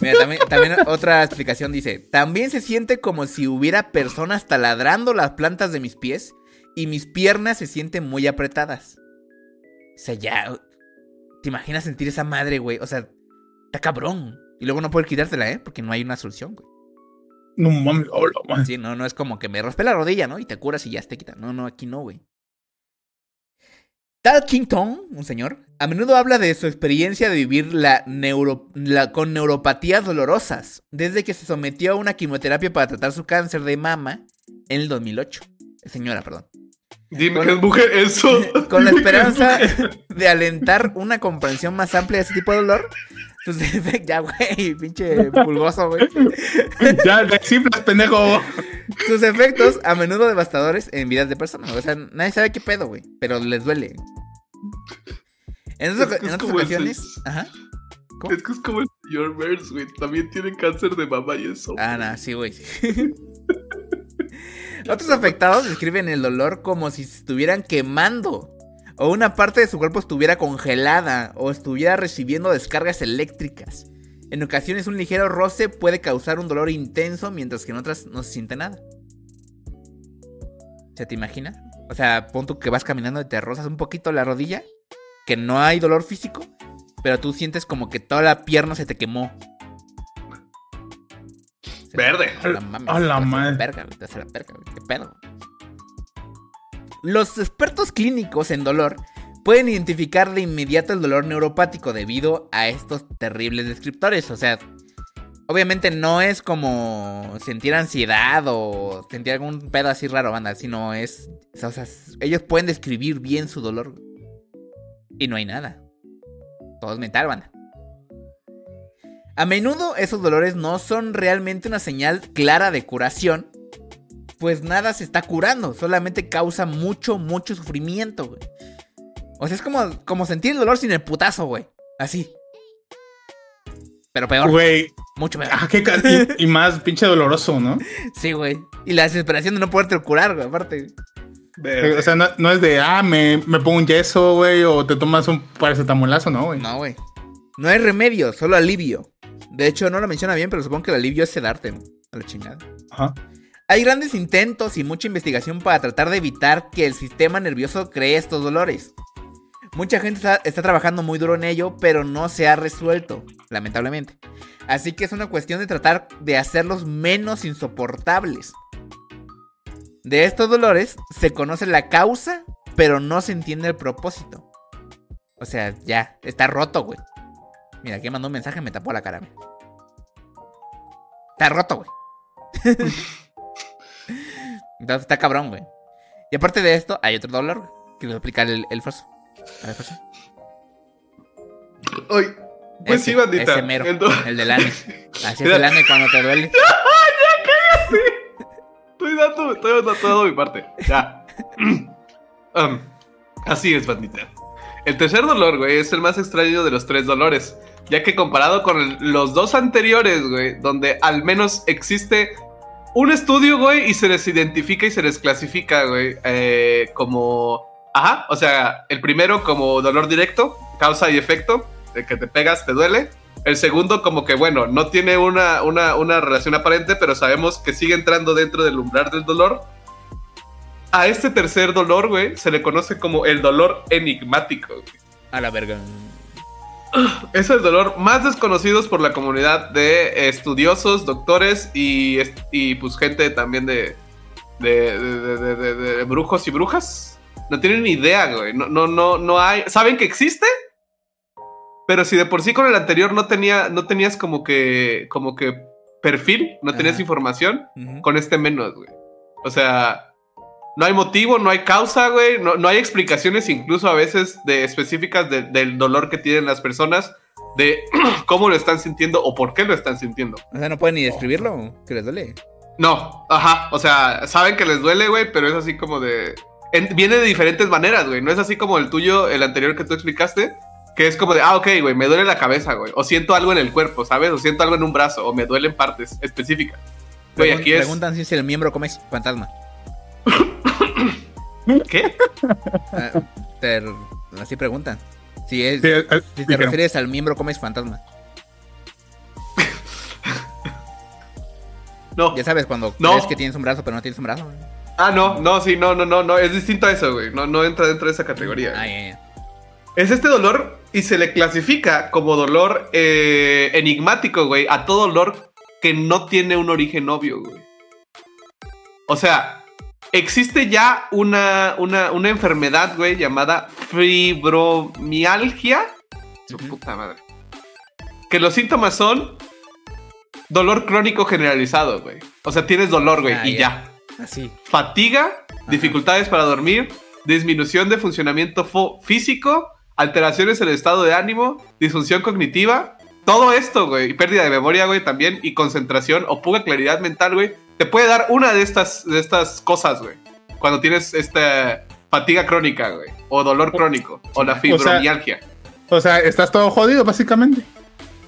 Mira, también, también otra explicación dice: También se siente como si hubiera personas taladrando las plantas de mis pies y mis piernas se sienten muy apretadas. O sea, ya. ¿Te imaginas sentir esa madre, güey? O sea, está cabrón. Y luego no poder quitártela, ¿eh? Porque no hay una solución, güey. No mames. hola, man. Sí, no, no es como que me raspé la rodilla, ¿no? Y te curas y ya te quita. No, no, aquí no, güey. Tal Kington, un señor, a menudo habla de su experiencia de vivir la neuro, la- con neuropatías dolorosas desde que se sometió a una quimioterapia para tratar su cáncer de mama en el 2008. Señora, perdón. Dime Con- que es mujer eso. Con la es esperanza de alentar una comprensión más amplia de ese tipo de dolor. Sus efectos, ya, güey, pinche pulgoso, güey. Ya, decifras, pendejo. Sus efectos, a menudo devastadores en vidas de personas. O sea, nadie sabe qué pedo, güey. Pero les duele. En, otras- Es que en es otras como el ocasiones. Ajá. ¿Cómo? Es que es como el señor Burns, güey. También tiene cáncer de mama y eso. Ah, no, sí, güey. sí. Otros afectados describen el dolor como si se estuvieran quemando. O una parte de su cuerpo estuviera congelada. O estuviera recibiendo descargas eléctricas. En ocasiones un ligero roce puede causar un dolor intenso, mientras que en otras no se siente nada. ¿Se te imagina? O sea, pon tú que vas caminando y te rozas un poquito la rodilla, que no hay dolor físico, pero tú sientes como que toda la pierna se te quemó. Se- Verde. a la A la madre. verga, te la verga, güey, qué pedo. Los expertos clínicos en dolor pueden identificar de inmediato el dolor neuropático debido a estos terribles descriptores. O sea, obviamente no es como sentir ansiedad o sentir algún pedo así raro, banda, sino es. O sea, ellos pueden describir bien su dolor. Y no hay nada. Todo es mental, banda. A menudo esos dolores no son realmente una señal clara de curación, pues nada se está curando, solamente causa mucho, mucho sufrimiento, güey. O sea, es como, como sentir el dolor sin el putazo, güey. Así. Pero peor, Güey. mucho peor. Ah, qué y, y más pinche doloroso, ¿no? Sí, güey. Y la desesperación de no poderte curar, güey, aparte. Verde. O sea, no, no es de, ah, me, me pongo un yeso, güey, o te tomas un paracetamolazo, ¿no, güey? No, güey. No hay remedio, solo alivio. De hecho, no lo menciona bien, pero supongo que el alivio es sedarte. A la chingada. Ajá. Hay grandes intentos y mucha investigación para tratar de evitar que el sistema nervioso cree estos dolores. Mucha gente está, trabajando muy duro en ello, pero no se ha resuelto, lamentablemente. Así que es una cuestión de tratar de hacerlos menos insoportables. De estos dolores se conoce la causa, pero no se entiende el propósito. O sea, ya, está roto, güey. Mira, aquí mandó un mensaje me tapó la cara. mira. Está roto, güey. Entonces está cabrón, güey. Y aparte de esto, hay otro dolor, güey, que le voy a explicar el, el Forzo. A ver. Ay, pues Ese, sí, bandita. Ese mero, Entonces- el del ane. Así es el ane cuando te duele. Estoy dando, estoy dando todo mi parte. Ya. Um, así es, bandita. El tercer dolor, güey, es el más extraño de los tres dolores. Ya que comparado con el- los dos anteriores, güey, donde al menos existe un estudio, güey, y se les identifica y se les clasifica, güey, eh, como... Ajá, o sea, el primero como dolor directo, causa y efecto. de que te pegas, te duele. El segundo, como que, bueno, no tiene una, una, una relación aparente, pero sabemos que sigue entrando dentro del umbral del dolor. A este tercer dolor, güey, se le conoce como el dolor enigmático. A la verga. Es el dolor más desconocido por la comunidad de estudiosos, doctores y, y pues gente también de, de, de- de- de- brujos y brujas. No tienen ni idea, güey. No, no, no, no hay. ¿Saben que existe? Pero si de por sí con el anterior no tenía, no tenías como que, como que perfil, no tenías Ajá. información, con este menos, güey. O sea, no hay motivo, no hay causa, güey. No, no hay explicaciones incluso a veces de específicas de- del dolor que tienen las personas, de cómo lo están sintiendo o por qué lo están sintiendo. O sea, no pueden ni describirlo, que les duele. No, ajá, o sea, saben que les duele, güey, pero es así como de... en- viene de diferentes maneras, güey. No es así como el tuyo, el anterior que tú explicaste, que es como de, ah, ok, güey, me duele la cabeza, güey. O siento algo en el cuerpo, ¿sabes? O siento algo en un brazo, o me duelen partes específicas. Güey, aquí es... Preguntan si es el miembro come fantasma. ¿Qué? Ah, te- así preguntan. Si, es, Sí, eh, eh, si te refieres al miembro comes fantasma. No. Ya sabes, cuando No. crees que tienes un brazo, pero no tienes un brazo. Ah, no, no, sí, no, no, no, no, es distinto a eso, güey. No, no entra dentro de esa categoría. Ah. Es este dolor y se le clasifica como dolor eh, enigmático, güey, a todo dolor que no tiene un origen obvio, güey. O sea, existe ya una, una, una enfermedad, güey, llamada fibromialgia. Su puta madre. Que los síntomas son dolor crónico generalizado, güey. O sea, tienes dolor, güey, Ah, y ya. ya Así. fatiga, dificultades para dormir, disminución de funcionamiento físico, alteraciones en el estado de ánimo, disfunción cognitiva, todo esto, güey, y pérdida de memoria, güey, también, y concentración o poca claridad mental, güey, te puede dar una de estas, de estas cosas, güey, cuando tienes esta fatiga crónica, güey, o dolor crónico, o la fibromialgia. O sea, estás todo jodido, básicamente.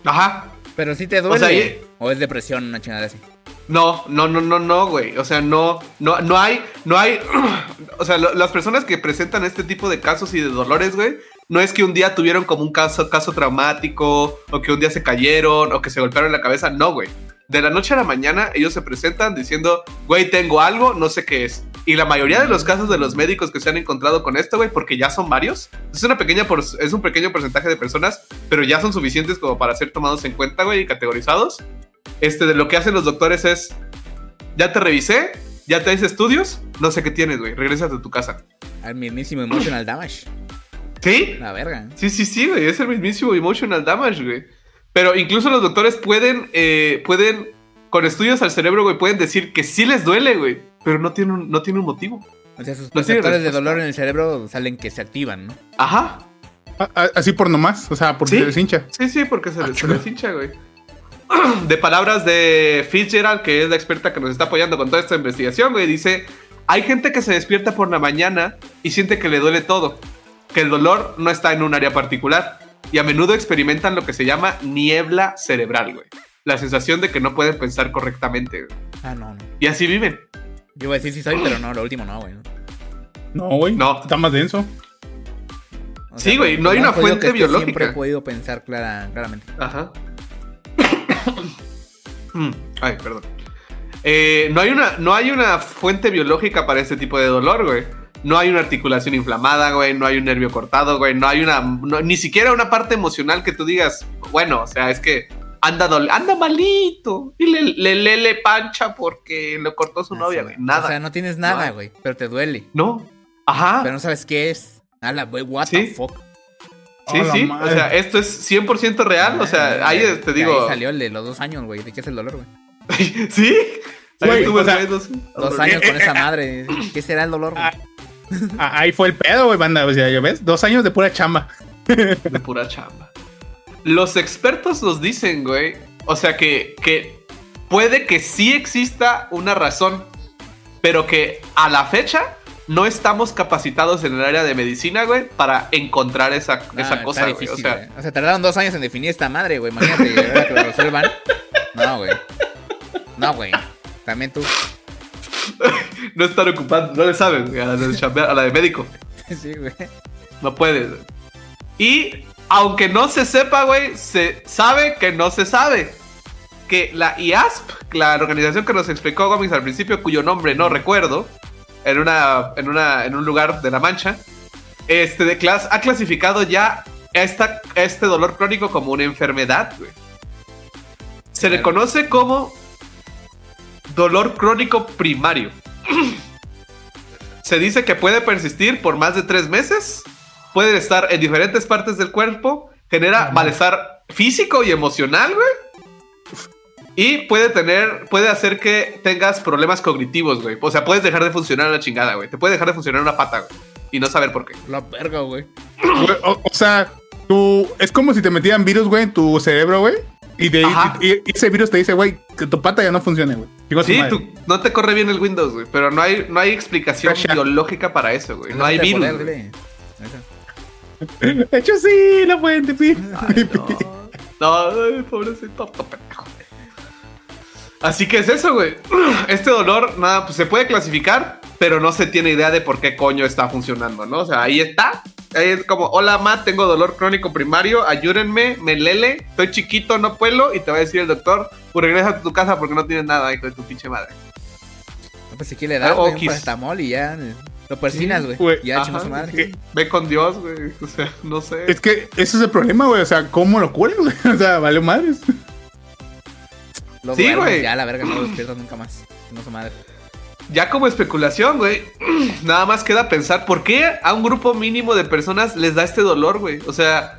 Ajá. Pero si te duele. O sea, y- o es depresión, una chingada así. No, no, no, no, no, güey. O sea, no, no, no hay, no hay. o sea, lo- las personas que presentan este tipo de casos y de dolores, güey, no es que un día tuvieron como un caso, caso traumático, o que un día se cayeron, o que se golpearon la cabeza. No, güey. De la noche a la mañana, ellos se presentan diciendo, güey, tengo algo, no sé qué es. Y la mayoría de los casos de los médicos que se han encontrado con esto, güey, porque ya son varios, es una pequeña por- es un pequeño porcentaje de personas, pero ya son suficientes como para ser tomados en cuenta, güey, y categorizados. Este, de lo que hacen los doctores es, ya te revisé, ya te hice estudios, no sé qué tienes, güey, regrésate a tu casa. Al mismísimo emotional damage. ¿Sí? La verga. Sí, sí, sí, güey, es el mismísimo emotional damage, güey. Pero incluso los doctores pueden, eh, pueden, con estudios al cerebro, güey, pueden decir que sí les duele, güey, pero no tiene un, no tiene un motivo. O sea, sus No receptores de dolor en el cerebro salen que se activan, ¿no? Ajá, A- a- Así por nomás, o sea, porque ¿Sí? se les hincha. Sí, sí, porque se, les- se les hincha, güey. De palabras de Fitzgerald, que es la experta que nos está apoyando con toda esta investigación, güey, dice, hay gente que se despierta por la mañana y siente que le duele todo, que el dolor no está en un área particular y a menudo experimentan lo que se llama niebla cerebral, güey. La sensación de que no pueden pensar correctamente, güey. Ah, no, no. Y así viven. Yo iba a decir sí soy, pero no, lo último no, güey. No, güey. No. Está más denso. O Sí, güey, no hay una fuente que biológica. Siempre he podido pensar clara, claramente. Ajá. Mm, Ay, perdón. Eh, no, hay una, no hay una fuente biológica para este tipo de dolor, güey. No hay una articulación inflamada, güey. No hay un nervio cortado, güey. No hay una. no- ni siquiera una parte emocional que tú digas, bueno, o sea, es que anda, anda malito. Y le, le, le, le pancha porque lo cortó su Ah, novia, sí, güey. Nada. O sea, no tienes nada, No. güey, pero te duele. no. Ajá. Pero no sabes qué es. Ala, güey, what Sí. the fuck. sí, Oh, la sí. O sea, esto es 100% real. o sea, Ah, ahí de- te de digo. Ahí salió el de los dos años, güey. ¿De qué es el dolor, güey? ¿Sí? Güey, o sea, dos- Dos años con esa madre. ¿Qué será el dolor, güey? Ah, Ah, Ahí fue el pedo, güey, banda. O sea, ya ves, dos años de pura chamba. De pura chamba. Los expertos nos dicen, güey. O sea que, que puede que sí exista una razón, pero que a la fecha no estamos capacitados en el área de medicina, güey, para encontrar esa, Ah, esa está cosa, güey. O difícil, sea, güey. o sea, tardaron dos años en definir esta madre, güey. Imagínate, ahora que lo resuelvan. No, güey. No, güey. También tú. no están ocupados, no le saben a la de, chambear- a la de médico. Sí, güey. No puedes. güey. Y aunque no se sepa, güey, se sabe que no se sabe. Que la IASP, la organización que nos explicó Gómez al principio, cuyo nombre no recuerdo, en, una, en, una, en un lugar de La Mancha, este de clas ha clasificado ya esta, este dolor crónico como una enfermedad, güey. Se le conoce como dolor crónico primario. Se dice que puede persistir por más de tres meses, puede estar en diferentes partes del cuerpo, genera malestar físico y emocional, güey. Y puede tener, puede hacer que tengas problemas cognitivos, güey. O sea, puedes dejar de funcionar a la chingada, güey. Te puede dejar de funcionar una pata, güey. Y no saber por qué. La verga, güey. O, o sea, tú, es como si te metieran virus, güey, en tu cerebro, güey. Y, de, y ese virus te dice, güey, que tu pata ya no funcione, güey. Sí, tú, no te corre bien el Windows, güey. Pero no hay, no hay explicación Cacha. biológica para eso, güey. No hay virus. De hecho, sí, la fuente, pi. Ay, no. No, pobrecito, to- pendejo. Así que es eso, güey. Este dolor, nada, pues se puede clasificar, pero no se tiene idea de por qué coño está funcionando, ¿no? O sea, ahí está. Ahí es como, hola, ma, tengo dolor crónico primario, ayúdenme, me lele, estoy chiquito, no puedo, y te va a decir el doctor, pues regresa a tu casa porque no tienes nada, hijo de tu pinche madre. No, pues si quiere dar, Ah, un paracetamol y ya lo persinas, güey. güey. ya su madre. que- Ve con Dios, güey. O sea, no sé. Es que ese es el problema, güey. O sea, ¿cómo lo curas, güey? O sea, vale madres. Lo Sí, güey. Ya la verga no lo despiertas nunca más. Chingó su madre. Ya como especulación, güey, nada más queda pensar por qué a un grupo mínimo de personas les da este dolor, güey. O sea,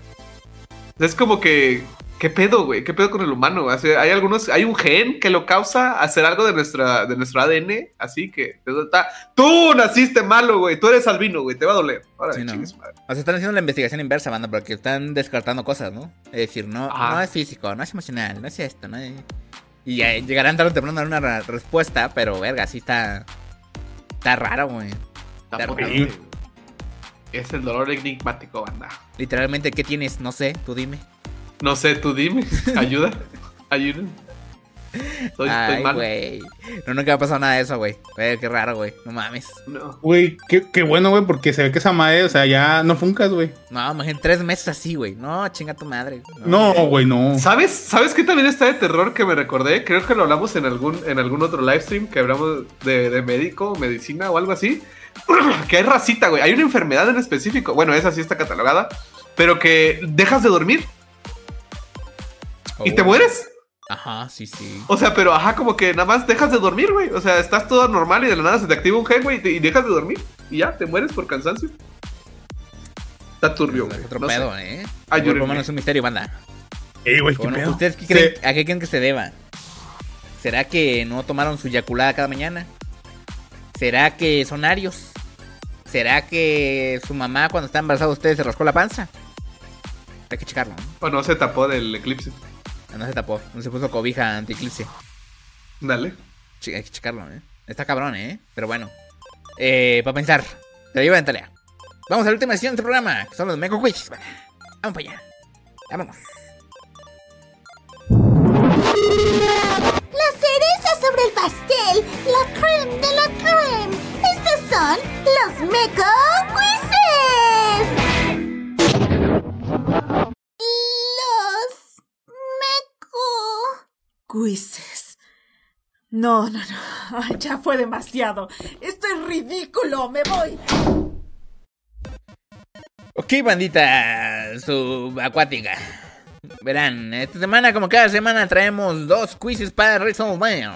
es como que, ¿qué pedo, güey? ¿Qué pedo con el humano? O sea, hay algunos, hay un gen que lo causa hacer algo de nuestra, de nuestro ADN, así que está. Tú naciste malo, güey. Tú eres albino, güey. Te va a doler. Ahora, Sí, ¿no? madre. O sea, están haciendo la investigación inversa, banda, porque están descartando cosas, ¿no? Es decir, no, no es físico, no es emocional, no es esto, no es... Y ya llegarán tarde o temprano a dar una respuesta, pero verga, sí está... Está raro, güey. Está güey. güey. Es el dolor enigmático, banda. Literalmente, ¿qué tienes? No sé, tú dime. No sé, tú dime. Ayuda. Ayuda. Estoy, estoy Ay, mal. güey. No, nunca ha pasado nada de eso, güey. Qué raro, güey. No mames. No. Güey, qué, qué bueno, güey, porque se ve que esa madre, o sea, ya no funcas, güey. No, imagínate, tres meses así, güey. No, chinga tu madre. No, güey, no. ¿Sabes? ¿Sabes qué también está de terror que me recordé? Creo que lo hablamos en algún, en algún otro livestream que hablamos de, de médico, medicina o algo así. que hay racita, güey. Hay una enfermedad en específico. Bueno, esa sí está catalogada. Pero que dejas de dormir y te mueres. Ajá, sí, sí. O sea, pero ajá, como que nada más dejas de dormir, güey. O sea, estás todo normal y de la nada se te activa un gen, güey, y dejas de dormir. Y ya, te mueres por cansancio. Está turbio, güey. Otro No sé. pedo, ¿eh? Ayúdenme. Lo menos es un misterio, banda. Eh, güey, qué Bueno, pedo. ¿ustedes qué Sí. creen, a qué creen que se deba? ¿Será que no tomaron su yaculada cada mañana? ¿Será que son arios? ¿Será que su mamá cuando estaba embarazada de ustedes se rascó la panza? Hay que checarlo, ¿no? O no se tapó del eclipse. No se tapó, no se puso cobija anticlipse. Dale. Che- Hay que checarlo, ¿eh? Está cabrón, ¿eh? Pero bueno. Eh, para pensar. Te lo llevo en tarea. Vamos a la última sesión de este programa, que son los Meco Quiz. Vamos para allá. Vámonos. La cereza sobre el pastel, la creme de la creme. Estos son los Meco Quizzes. Quizzes. No, no, no. Ya fue demasiado. Esto es ridículo. Me voy. Ok, bandita subacuática. Verán, esta semana, como cada semana, traemos dos quizzes para resolver.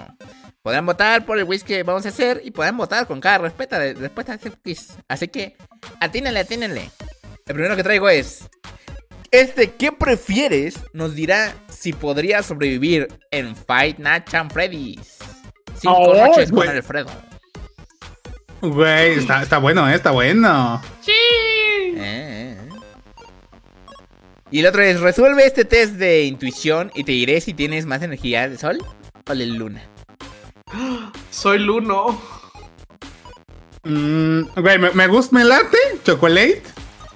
Podrán votar por el quiz que vamos a hacer y podrán votar con cada respuesta de, respuesta de este quiz. Así que, atínenle, atínenle. El primero que traigo es: Este, ¿qué prefieres? Nos dirá si podría sobrevivir en Fight Night at Freddy's. Cinco Oh, noches con güey. Alfredo. Güey, está, está bueno, eh, está bueno. Eh, eh, eh. Y el otro es, resuelve este test de intuición y te diré si tienes más energía de sol o de luna. Soy Luno. Mm, güey, me, me gusta, me late Chocolate,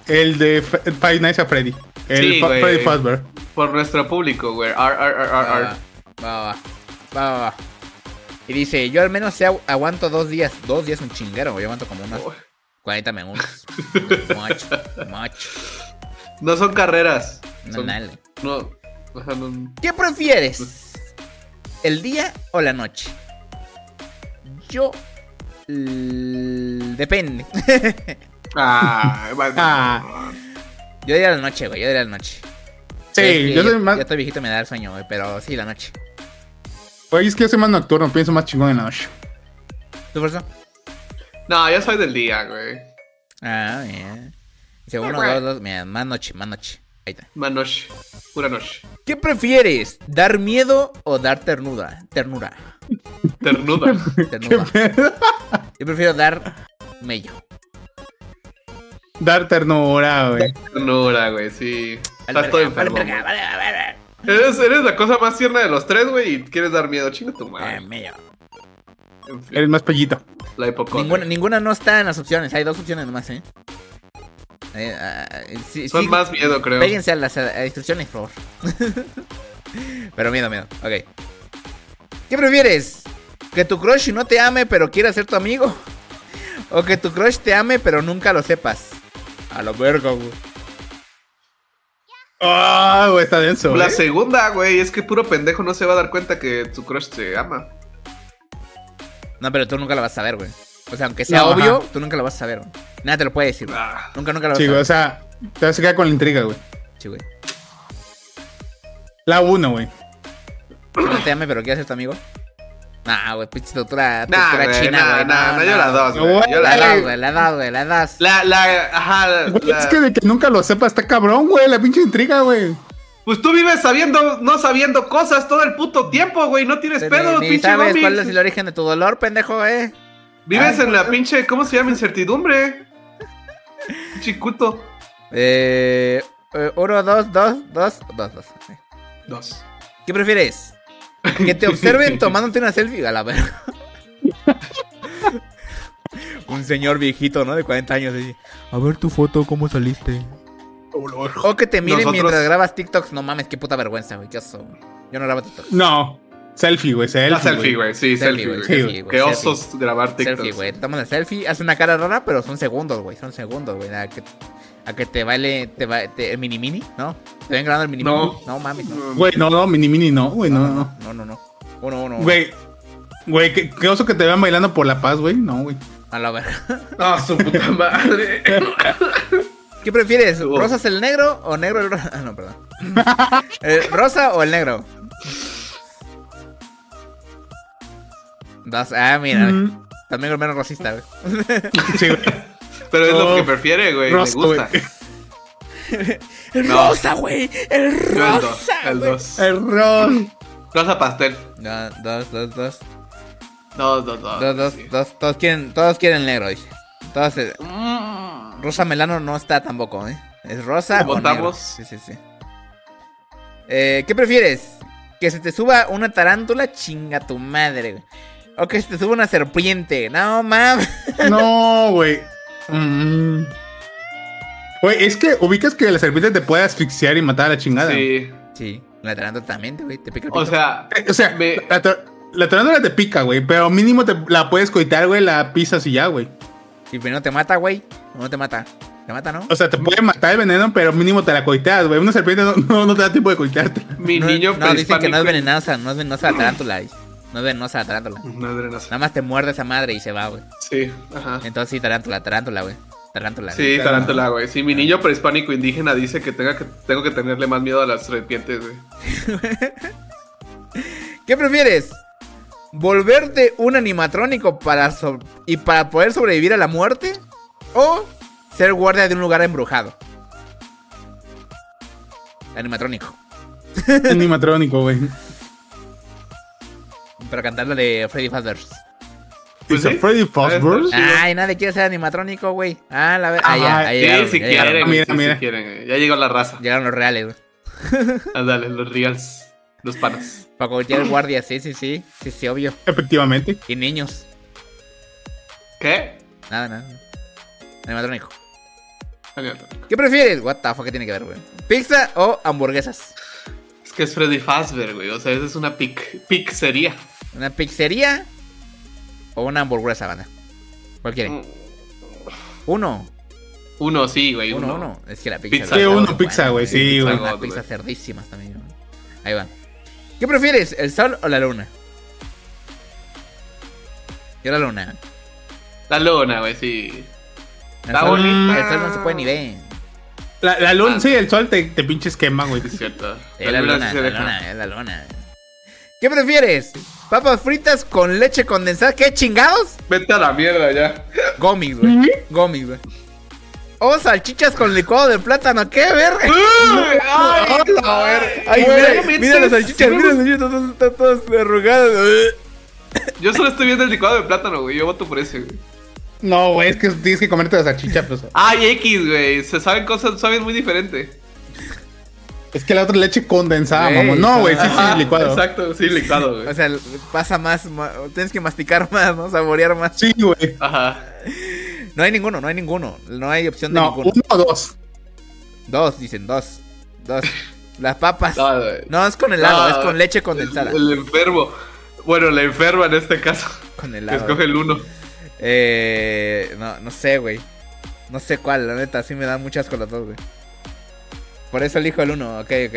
el de F- Five Nights at Freddy. El Sí. Freddy Fazbear. Por nuestro público, güey. Ar, ar, ar, ar, ar. Va, va, va, va. Y dice, yo al menos se agu- aguanto dos días. Dos días un chinguero, güey. Yo aguanto como unos Oh, 40 minutos. Mucho, mucho. No son carreras. No, Son- dale. no, ajá, no- ¿Qué prefieres? ¿El día o la noche? Yo. Depende. Ah, va- Ah. Yo diría la noche, güey. Yo diría la noche. Sí, Es que yo soy más. Ya estoy viejito, me da el sueño, güey. Pero sí, la noche. Oye, es que yo soy más nocturno, pienso más chingón en la noche. ¿Tú, por eso? No, yo soy del día, güey. Ah, bien. Dice uno, güey. dos, dos. Mira, más noche, más noche. Ahí está. Más noche. Pura noche. ¿Qué prefieres? ¿Dar miedo o dar ternura? Ternura. Ternuda. Ternura. Yo prefiero dar mello. Dar ternura, güey. Ternura, güey, sí. Estás todo enfermo. Eres, eres la cosa más tierna de los tres, güey, y quieres dar miedo. Chinga tu. Eh, madre. En fin, Eres más pellito. la hipocondria. Ninguna, ninguna no está en las opciones. Hay dos opciones nomás, ¿eh? Eh, ah, sí- Son sí, más miedo, creo. Péguense a las a instrucciones, por favor. pero miedo, miedo. Ok. ¿Qué prefieres? ¿Que tu crush no te ame pero quiera ser tu amigo? ¿O que tu crush te ame pero nunca lo sepas? A la verga, güey. Ah, güey, está denso. La ¿eh? segunda, güey, es que puro pendejo no se va a dar cuenta que tu crush te ama. No, pero tú nunca lo vas a saber, güey. O sea, aunque sea No, obvio, ajá. tú nunca lo vas a saber, güey. Nada te lo puede decir, güey. Ah, Nunca, nunca lo vas Sí, a güey, o saber. sea, te vas a quedar con la intriga, güey. Sí, güey. La 1, güey. No te ame pero quiera ser tu amigo. Nah, güey, pinche doctora, Nah, doctora china, nah, güey. nah, no, nah, yo no. la dos, güey. Yo La la das, dos. güey, la das, güey, la das. La, la, ajá, la- Güey, la- Es que de que nunca lo sepa está cabrón, güey. La pinche intriga, güey. Pues tú vives sabiendo, no sabiendo cosas todo el puto tiempo, güey. No tienes ni pinche sabes Bambi. cuál es el origen de tu dolor, pendejo, eh. Vives Ay, en la pinche, ¿cómo se llama? Incertidumbre. Chicuto. Eh, eh, uno, dos, dos, dos, dos, dos. Dos. ¿Qué prefieres? Que te observen tomándote una selfie a la verga. Un señor viejito, ¿no? De 40 años. así, A ver tu foto, ¿cómo saliste? O que te miren Nosotros- mientras grabas TikToks. No mames, qué puta vergüenza, güey. Qué oso. Yo no grabo TikTok. No. Selfie, güey. Selfie, La selfie, güey. Sí, Selfie, güey, güey, Qué selfie. osos grabar TikToks. Selfie, güey. Tomas el selfie, hace una cara rara, pero son segundos, güey. Son segundos, güey. A que, a que te baile, te va, te- el mini mini, ¿no? ¿Te ven grabando el mini No. mini? No mames, no. Güey, no, no, mini mini no, güey, no, no. No, no, no. Uno, uno. Güey, güey, qué, qué oso que te vean bailando por la paz, güey. No, güey. A la verga. Ah, su puta madre. ¿Qué prefieres? ¿Rosas el negro o negro el rosa? Ah, no, perdón. ¿El ¿Rosa o el negro? Dos. Ah, mira. Mm. También el menos rosista, güey. Sí, güey. Pero es lo que prefiere, güey. Le Rosa, gusta. güey. El No. rosa, güey. El Yo el dos. rosa. El. Error. Rosa pastel. No, dos, dos, dos. Dos, dos, dos. Dos, dos, sí. dos. Todos quieren, todos quieren negro, dice. Todos, eh, Mm. rosa melano no está tampoco, ¿eh? Es rosa o negro. Sí, sí, sí. Eh, ¿Qué prefieres? ¿Que se te suba una tarántula? Chinga tu madre, güey. O que se te suba una serpiente. No, mames. No, güey. Mm. Es que ubicas que la serpiente te puede asfixiar y matar a la chingada. Sí. Sí, la tarántula también, güey. Te pica el O sea, Eh, O sea, Me- la, tar- la tarántula te pica, güey, pero mínimo te la puedes coitar, güey, la pisas y ya, güey. Y pero no te mata, güey. No te mata. Te mata, ¿no? O sea, te puede matar el veneno, pero mínimo te la coiteas, güey. Una serpiente no, no, no te da tiempo de coitarte. mi no, niño no, dicen que no es venenosa. No es venenosa la tarántula. No es venenosa la tarántula. No es venenosa. Nada más te muerde esa madre y se va, güey. Sí, ajá. Entonces sí, tarántula, tarántula, güey. Tarántula. Sí, tarántula, güey. Sí, mi niño prehispánico indígena dice que, tenga que tengo que tenerle más miedo a las serpientes, güey. ¿Qué prefieres? ¿Volverte un animatrónico para so- y para poder sobrevivir a la muerte? ¿O ser guardia de un lugar embrujado? Animatrónico. Animatrónico, güey. Para cantarle de Freddy Fazbear. Pues Dice sí. Freddy Fazbear. Sí. Ay, nadie quiere ser animatrónico, güey. Ah, la verdad. Ah, ya, ahí Sí, llegaron, si ya llegaron. quieren, Mira, sí, mira. si quieren. Ya llegó la raza. Llegaron los reales, güey. Ándale, los reals. Los panas. Para cualquier guardia, sí, sí, sí. Sí, sí, obvio. Efectivamente. Y niños. ¿Qué? Nada, nada. Animatrónico. ¿Qué prefieres? What the fuck, ¿qué tiene que ver, güey? ¿Pizza o hamburguesas? Es que es Freddy Fazbear, güey. O sea, esa es una pic pizzería. ¿Una pizzería o una hamburguesa, banda? ¿Cuál quieren? Mm. Uno. Uno, sí, güey. Uno, Uno, uno. Es que la pizza. Pizza. uno pizza, güey, sí, Pizza, güey. Las pizzas cerdísimas también. güey. Ahí va. ¿Qué prefieres, el sol o la luna? Yo la luna. La luna, güey, sí. El sol, el sol no se puede ni ver. La, la luna, Ah. sí, el sol te, te pinches quema, güey. Es cierto. Es la luna, sí se la luna, es la luna. ¿Qué ¿Papas fritas con leche condensada? ¿Qué chingados? Vete a la mierda ya. Gomis, güey. Gomis, güey. O salchichas con licuado de plátano. ¿Qué verga? ¡Ay, Ay, güey, mira, me mira las salchichas, mira las salchichas, todas- están todas arrugadas. Yo solo estoy viendo el licuado de plátano, güey. Yo voto por ese, güey. No, güey, es que tienes que comerte la salchicha, pues. Ay, X, güey. Se saben cosas, saben muy diferente. Es que la otra leche condensada, mamón. No, güey, sí, sí, licuado. Exacto, sí, licuado, güey. O sea, pasa más, ma- tienes que masticar más, ¿no? Saborear más. Sí, güey. Ajá. No hay ninguno, no hay ninguno. No hay opción de No, ninguno. uno o dos. Dos, dicen, dos. Dos. Las papas. No, es con helado, No, es con leche condensada. El, el enfermo. Bueno, la enferma en este caso. Con helado. escoge el uno. Eh, no, no sé, güey. No sé cuál, la neta, sí me dan muchas con las dos, güey. Por eso elijo el uno, ok, ok,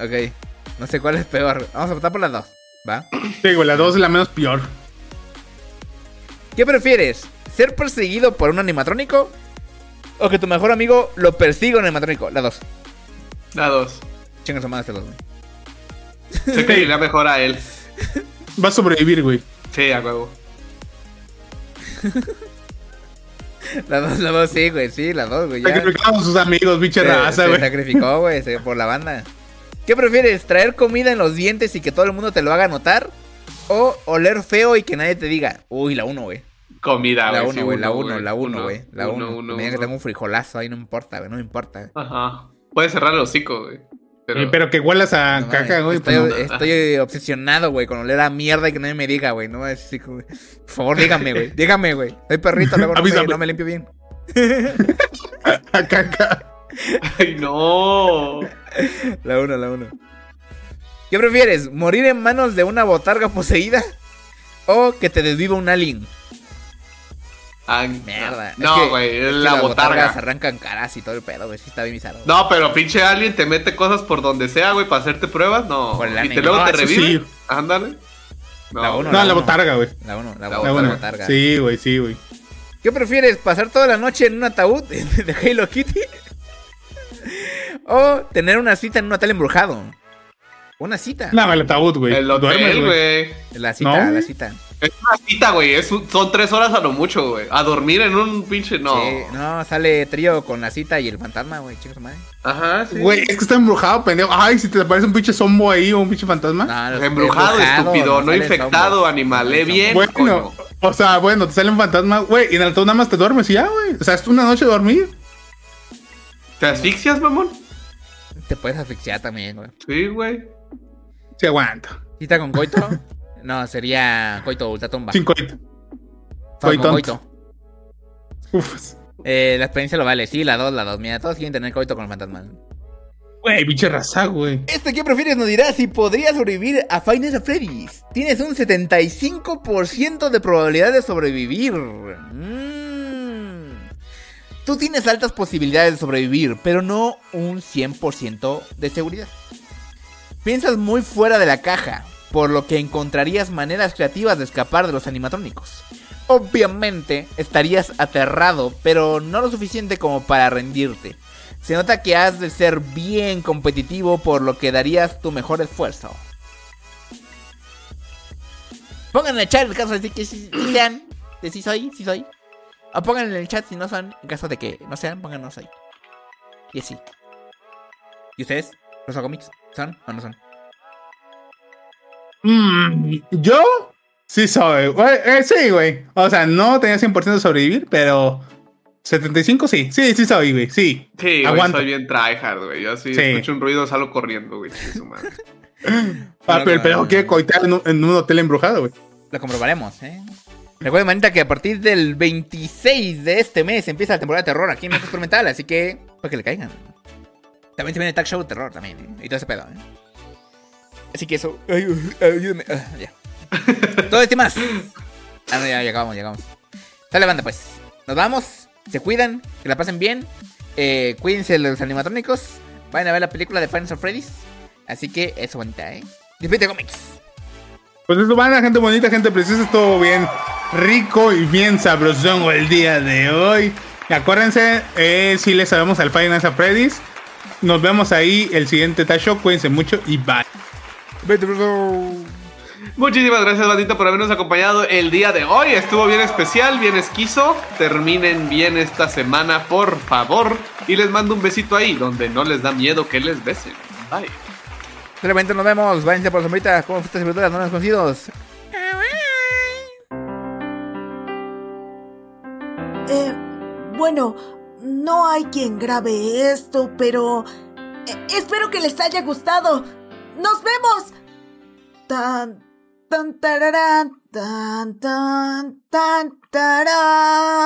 ok. No sé cuál es peor. Vamos a votar por las dos, ¿va? Sí, güey, la dos es la menos peor. ¿Qué prefieres? ¿Ser perseguido por un animatrónico? ¿O que tu mejor amigo lo persiga un animatrónico? Las dos. La dos. Chingas a madre estas dos, güey. Sé que iría mejor a él. Va a sobrevivir, güey. Sí, a huevo. Las dos, las dos, sí, güey, sí, las dos, güey. ya. Sacrificamos a sus amigos, pinche Se- raza, se güey. sacrificó, güey, se- por la banda. ¿Qué prefieres? ¿Traer comida en los dientes y que todo el mundo te lo haga notar? ¿O oler feo y que nadie te diga? Uy, la uno, güey. Comida, La güey. uno, sí, güey, la uno, uno, la uno, güey. La Uno, uno. uno, Mira que uno. tengo un frijolazo ahí, no importa, güey, no me importa. Ajá. Puedes cerrar el hocico, güey. Pero, Eh, Pero que huelas a No, caca, güey. Estoy, pues estoy obsesionado, güey, con oler a mierda y que nadie me diga, güey. No es así, como- Por favor, dígame, güey. Dígame, güey. Soy perrito, luego no me, no me limpio bien. A caca. Ay, no. La uno, la uno. ¿Qué prefieres? ¿Morir en manos de una botarga poseída? ¿O que te desviva un alien? Ah, Mierda. No, güey, es que la las botargas botarga. arrancan caras y todo el pedo, güey. Sí está bien bizarro. No, pero pinche alien te mete cosas por donde sea, güey, para hacerte pruebas. No. Por el y te luego Ah, te revive. sí. Ándale. La uno, No, la uno. botarga, güey. La uno, la, La bo- La la una. botarga. Sí, güey, sí, güey. ¿Qué prefieres? ¿Pasar toda la noche en un ataúd de Hello Kitty? ¿O tener una cita en un hotel embrujado? Una cita. No, el ataúd, güey. El hotel, güey. La cita, No, la cita. Es una cita, güey. es un- son tres horas a lo mucho, güey. A dormir en un pinche. No. Sí, no, sale trío con la cita y el fantasma, güey. Chicos, madre. Ajá, sí. Güey, es que está embrujado, pendejo. Ay, si te aparece un pinche zombo ahí o un pinche fantasma. No, Embrujado, estúpido. No infectado, zombies. animal. Lee bien. bueno, coño. o sea, bueno, te sale un fantasma, güey, y en el ataúd nada más te duermes y ya, güey. O sea, es una noche de dormir. ¿Te asfixias, mamón? Te puedes asfixiar también, güey. Sí, güey. Sí, aguanta. ¿Cita con coito? no, sería coito ultratumba. Sin coito. Coitón. coito. Uf. Eh, la experiencia lo vale. Sí, la dos, la dos. Mira, todos quieren tener coito con el fantasma. Güey, pinche raza, güey. Este que prefieres nos dirá si podrías sobrevivir a at Freddy's. Tienes un 75% de probabilidad de sobrevivir. Mm. Tú tienes altas posibilidades de sobrevivir, pero no un 100% de seguridad. Piensas muy fuera de la caja, por lo que encontrarías maneras creativas de escapar de los animatrónicos. Obviamente estarías aterrado, pero no lo suficiente como para rendirte. Se nota que has de ser bien competitivo, por lo que darías tu mejor esfuerzo. Pongan en el chat en caso de que sí, sí sean, de sí soy, sí soy. O pongan en el chat si no son, en caso de que no sean, pongan no soy. Y así. ¿Y ustedes? ¿Los cómics? ¿Son o no son? Mm, ¿Yo? Sí soy, güey. Eh, sí, güey. O sea, no tenía 100% de sobrevivir, pero 75 sí. Sí, sí soy, güey. Sí. Sí, güey. Aguanta. Soy bien tryhard, güey. Yo sí, Sí. escucho un ruido, salgo corriendo, güey. chingue su madre. Ah, pero el pedo quiere coitar en un, en un hotel embrujado, güey. Lo comprobaremos, ¿eh? Recuerden, manita, que a partir del 26 de este mes empieza la temporada de terror aquí en México Experimental, así que para que le caigan. También se viene el tag show de terror también, ¿eh? Y todo ese pedo, ¿eh? Así que eso. Ay, ayúdame. Ah, ya. todo este más. Ah, no, ya, ya acabamos, ya acabamos. Sale banda, pues. Nos vamos. Se cuidan, que la pasen bien. Eh, cuídense de los animatrónicos. Vayan a ver la película de Final Freddy's. Así que eso bonita, ¿eh? Despide cómics. Pues eso van, gente bonita, gente preciosa, estuvo bien rico y bien sabrosón el día de hoy. Y acuérdense, eh, si les sabemos al Final Freddy's. Nos vemos ahí el siguiente Tasho. Cuídense mucho y bye. Muchísimas gracias, bandita, por habernos acompañado el día de hoy. Estuvo bien especial, bien esquizo. Terminen bien esta semana, por favor. Y les mando un besito ahí, donde no les da miedo que les besen. Bye. Solamente nos vemos. Váyanse por la sombrita. Como frutas y verduras no desconocidos. Eh, bueno, no hay quien grabe esto, pero eh, espero que les haya gustado. ¡Nos vemos! Tan, tan, tararán, tan, tan, tan, tarán.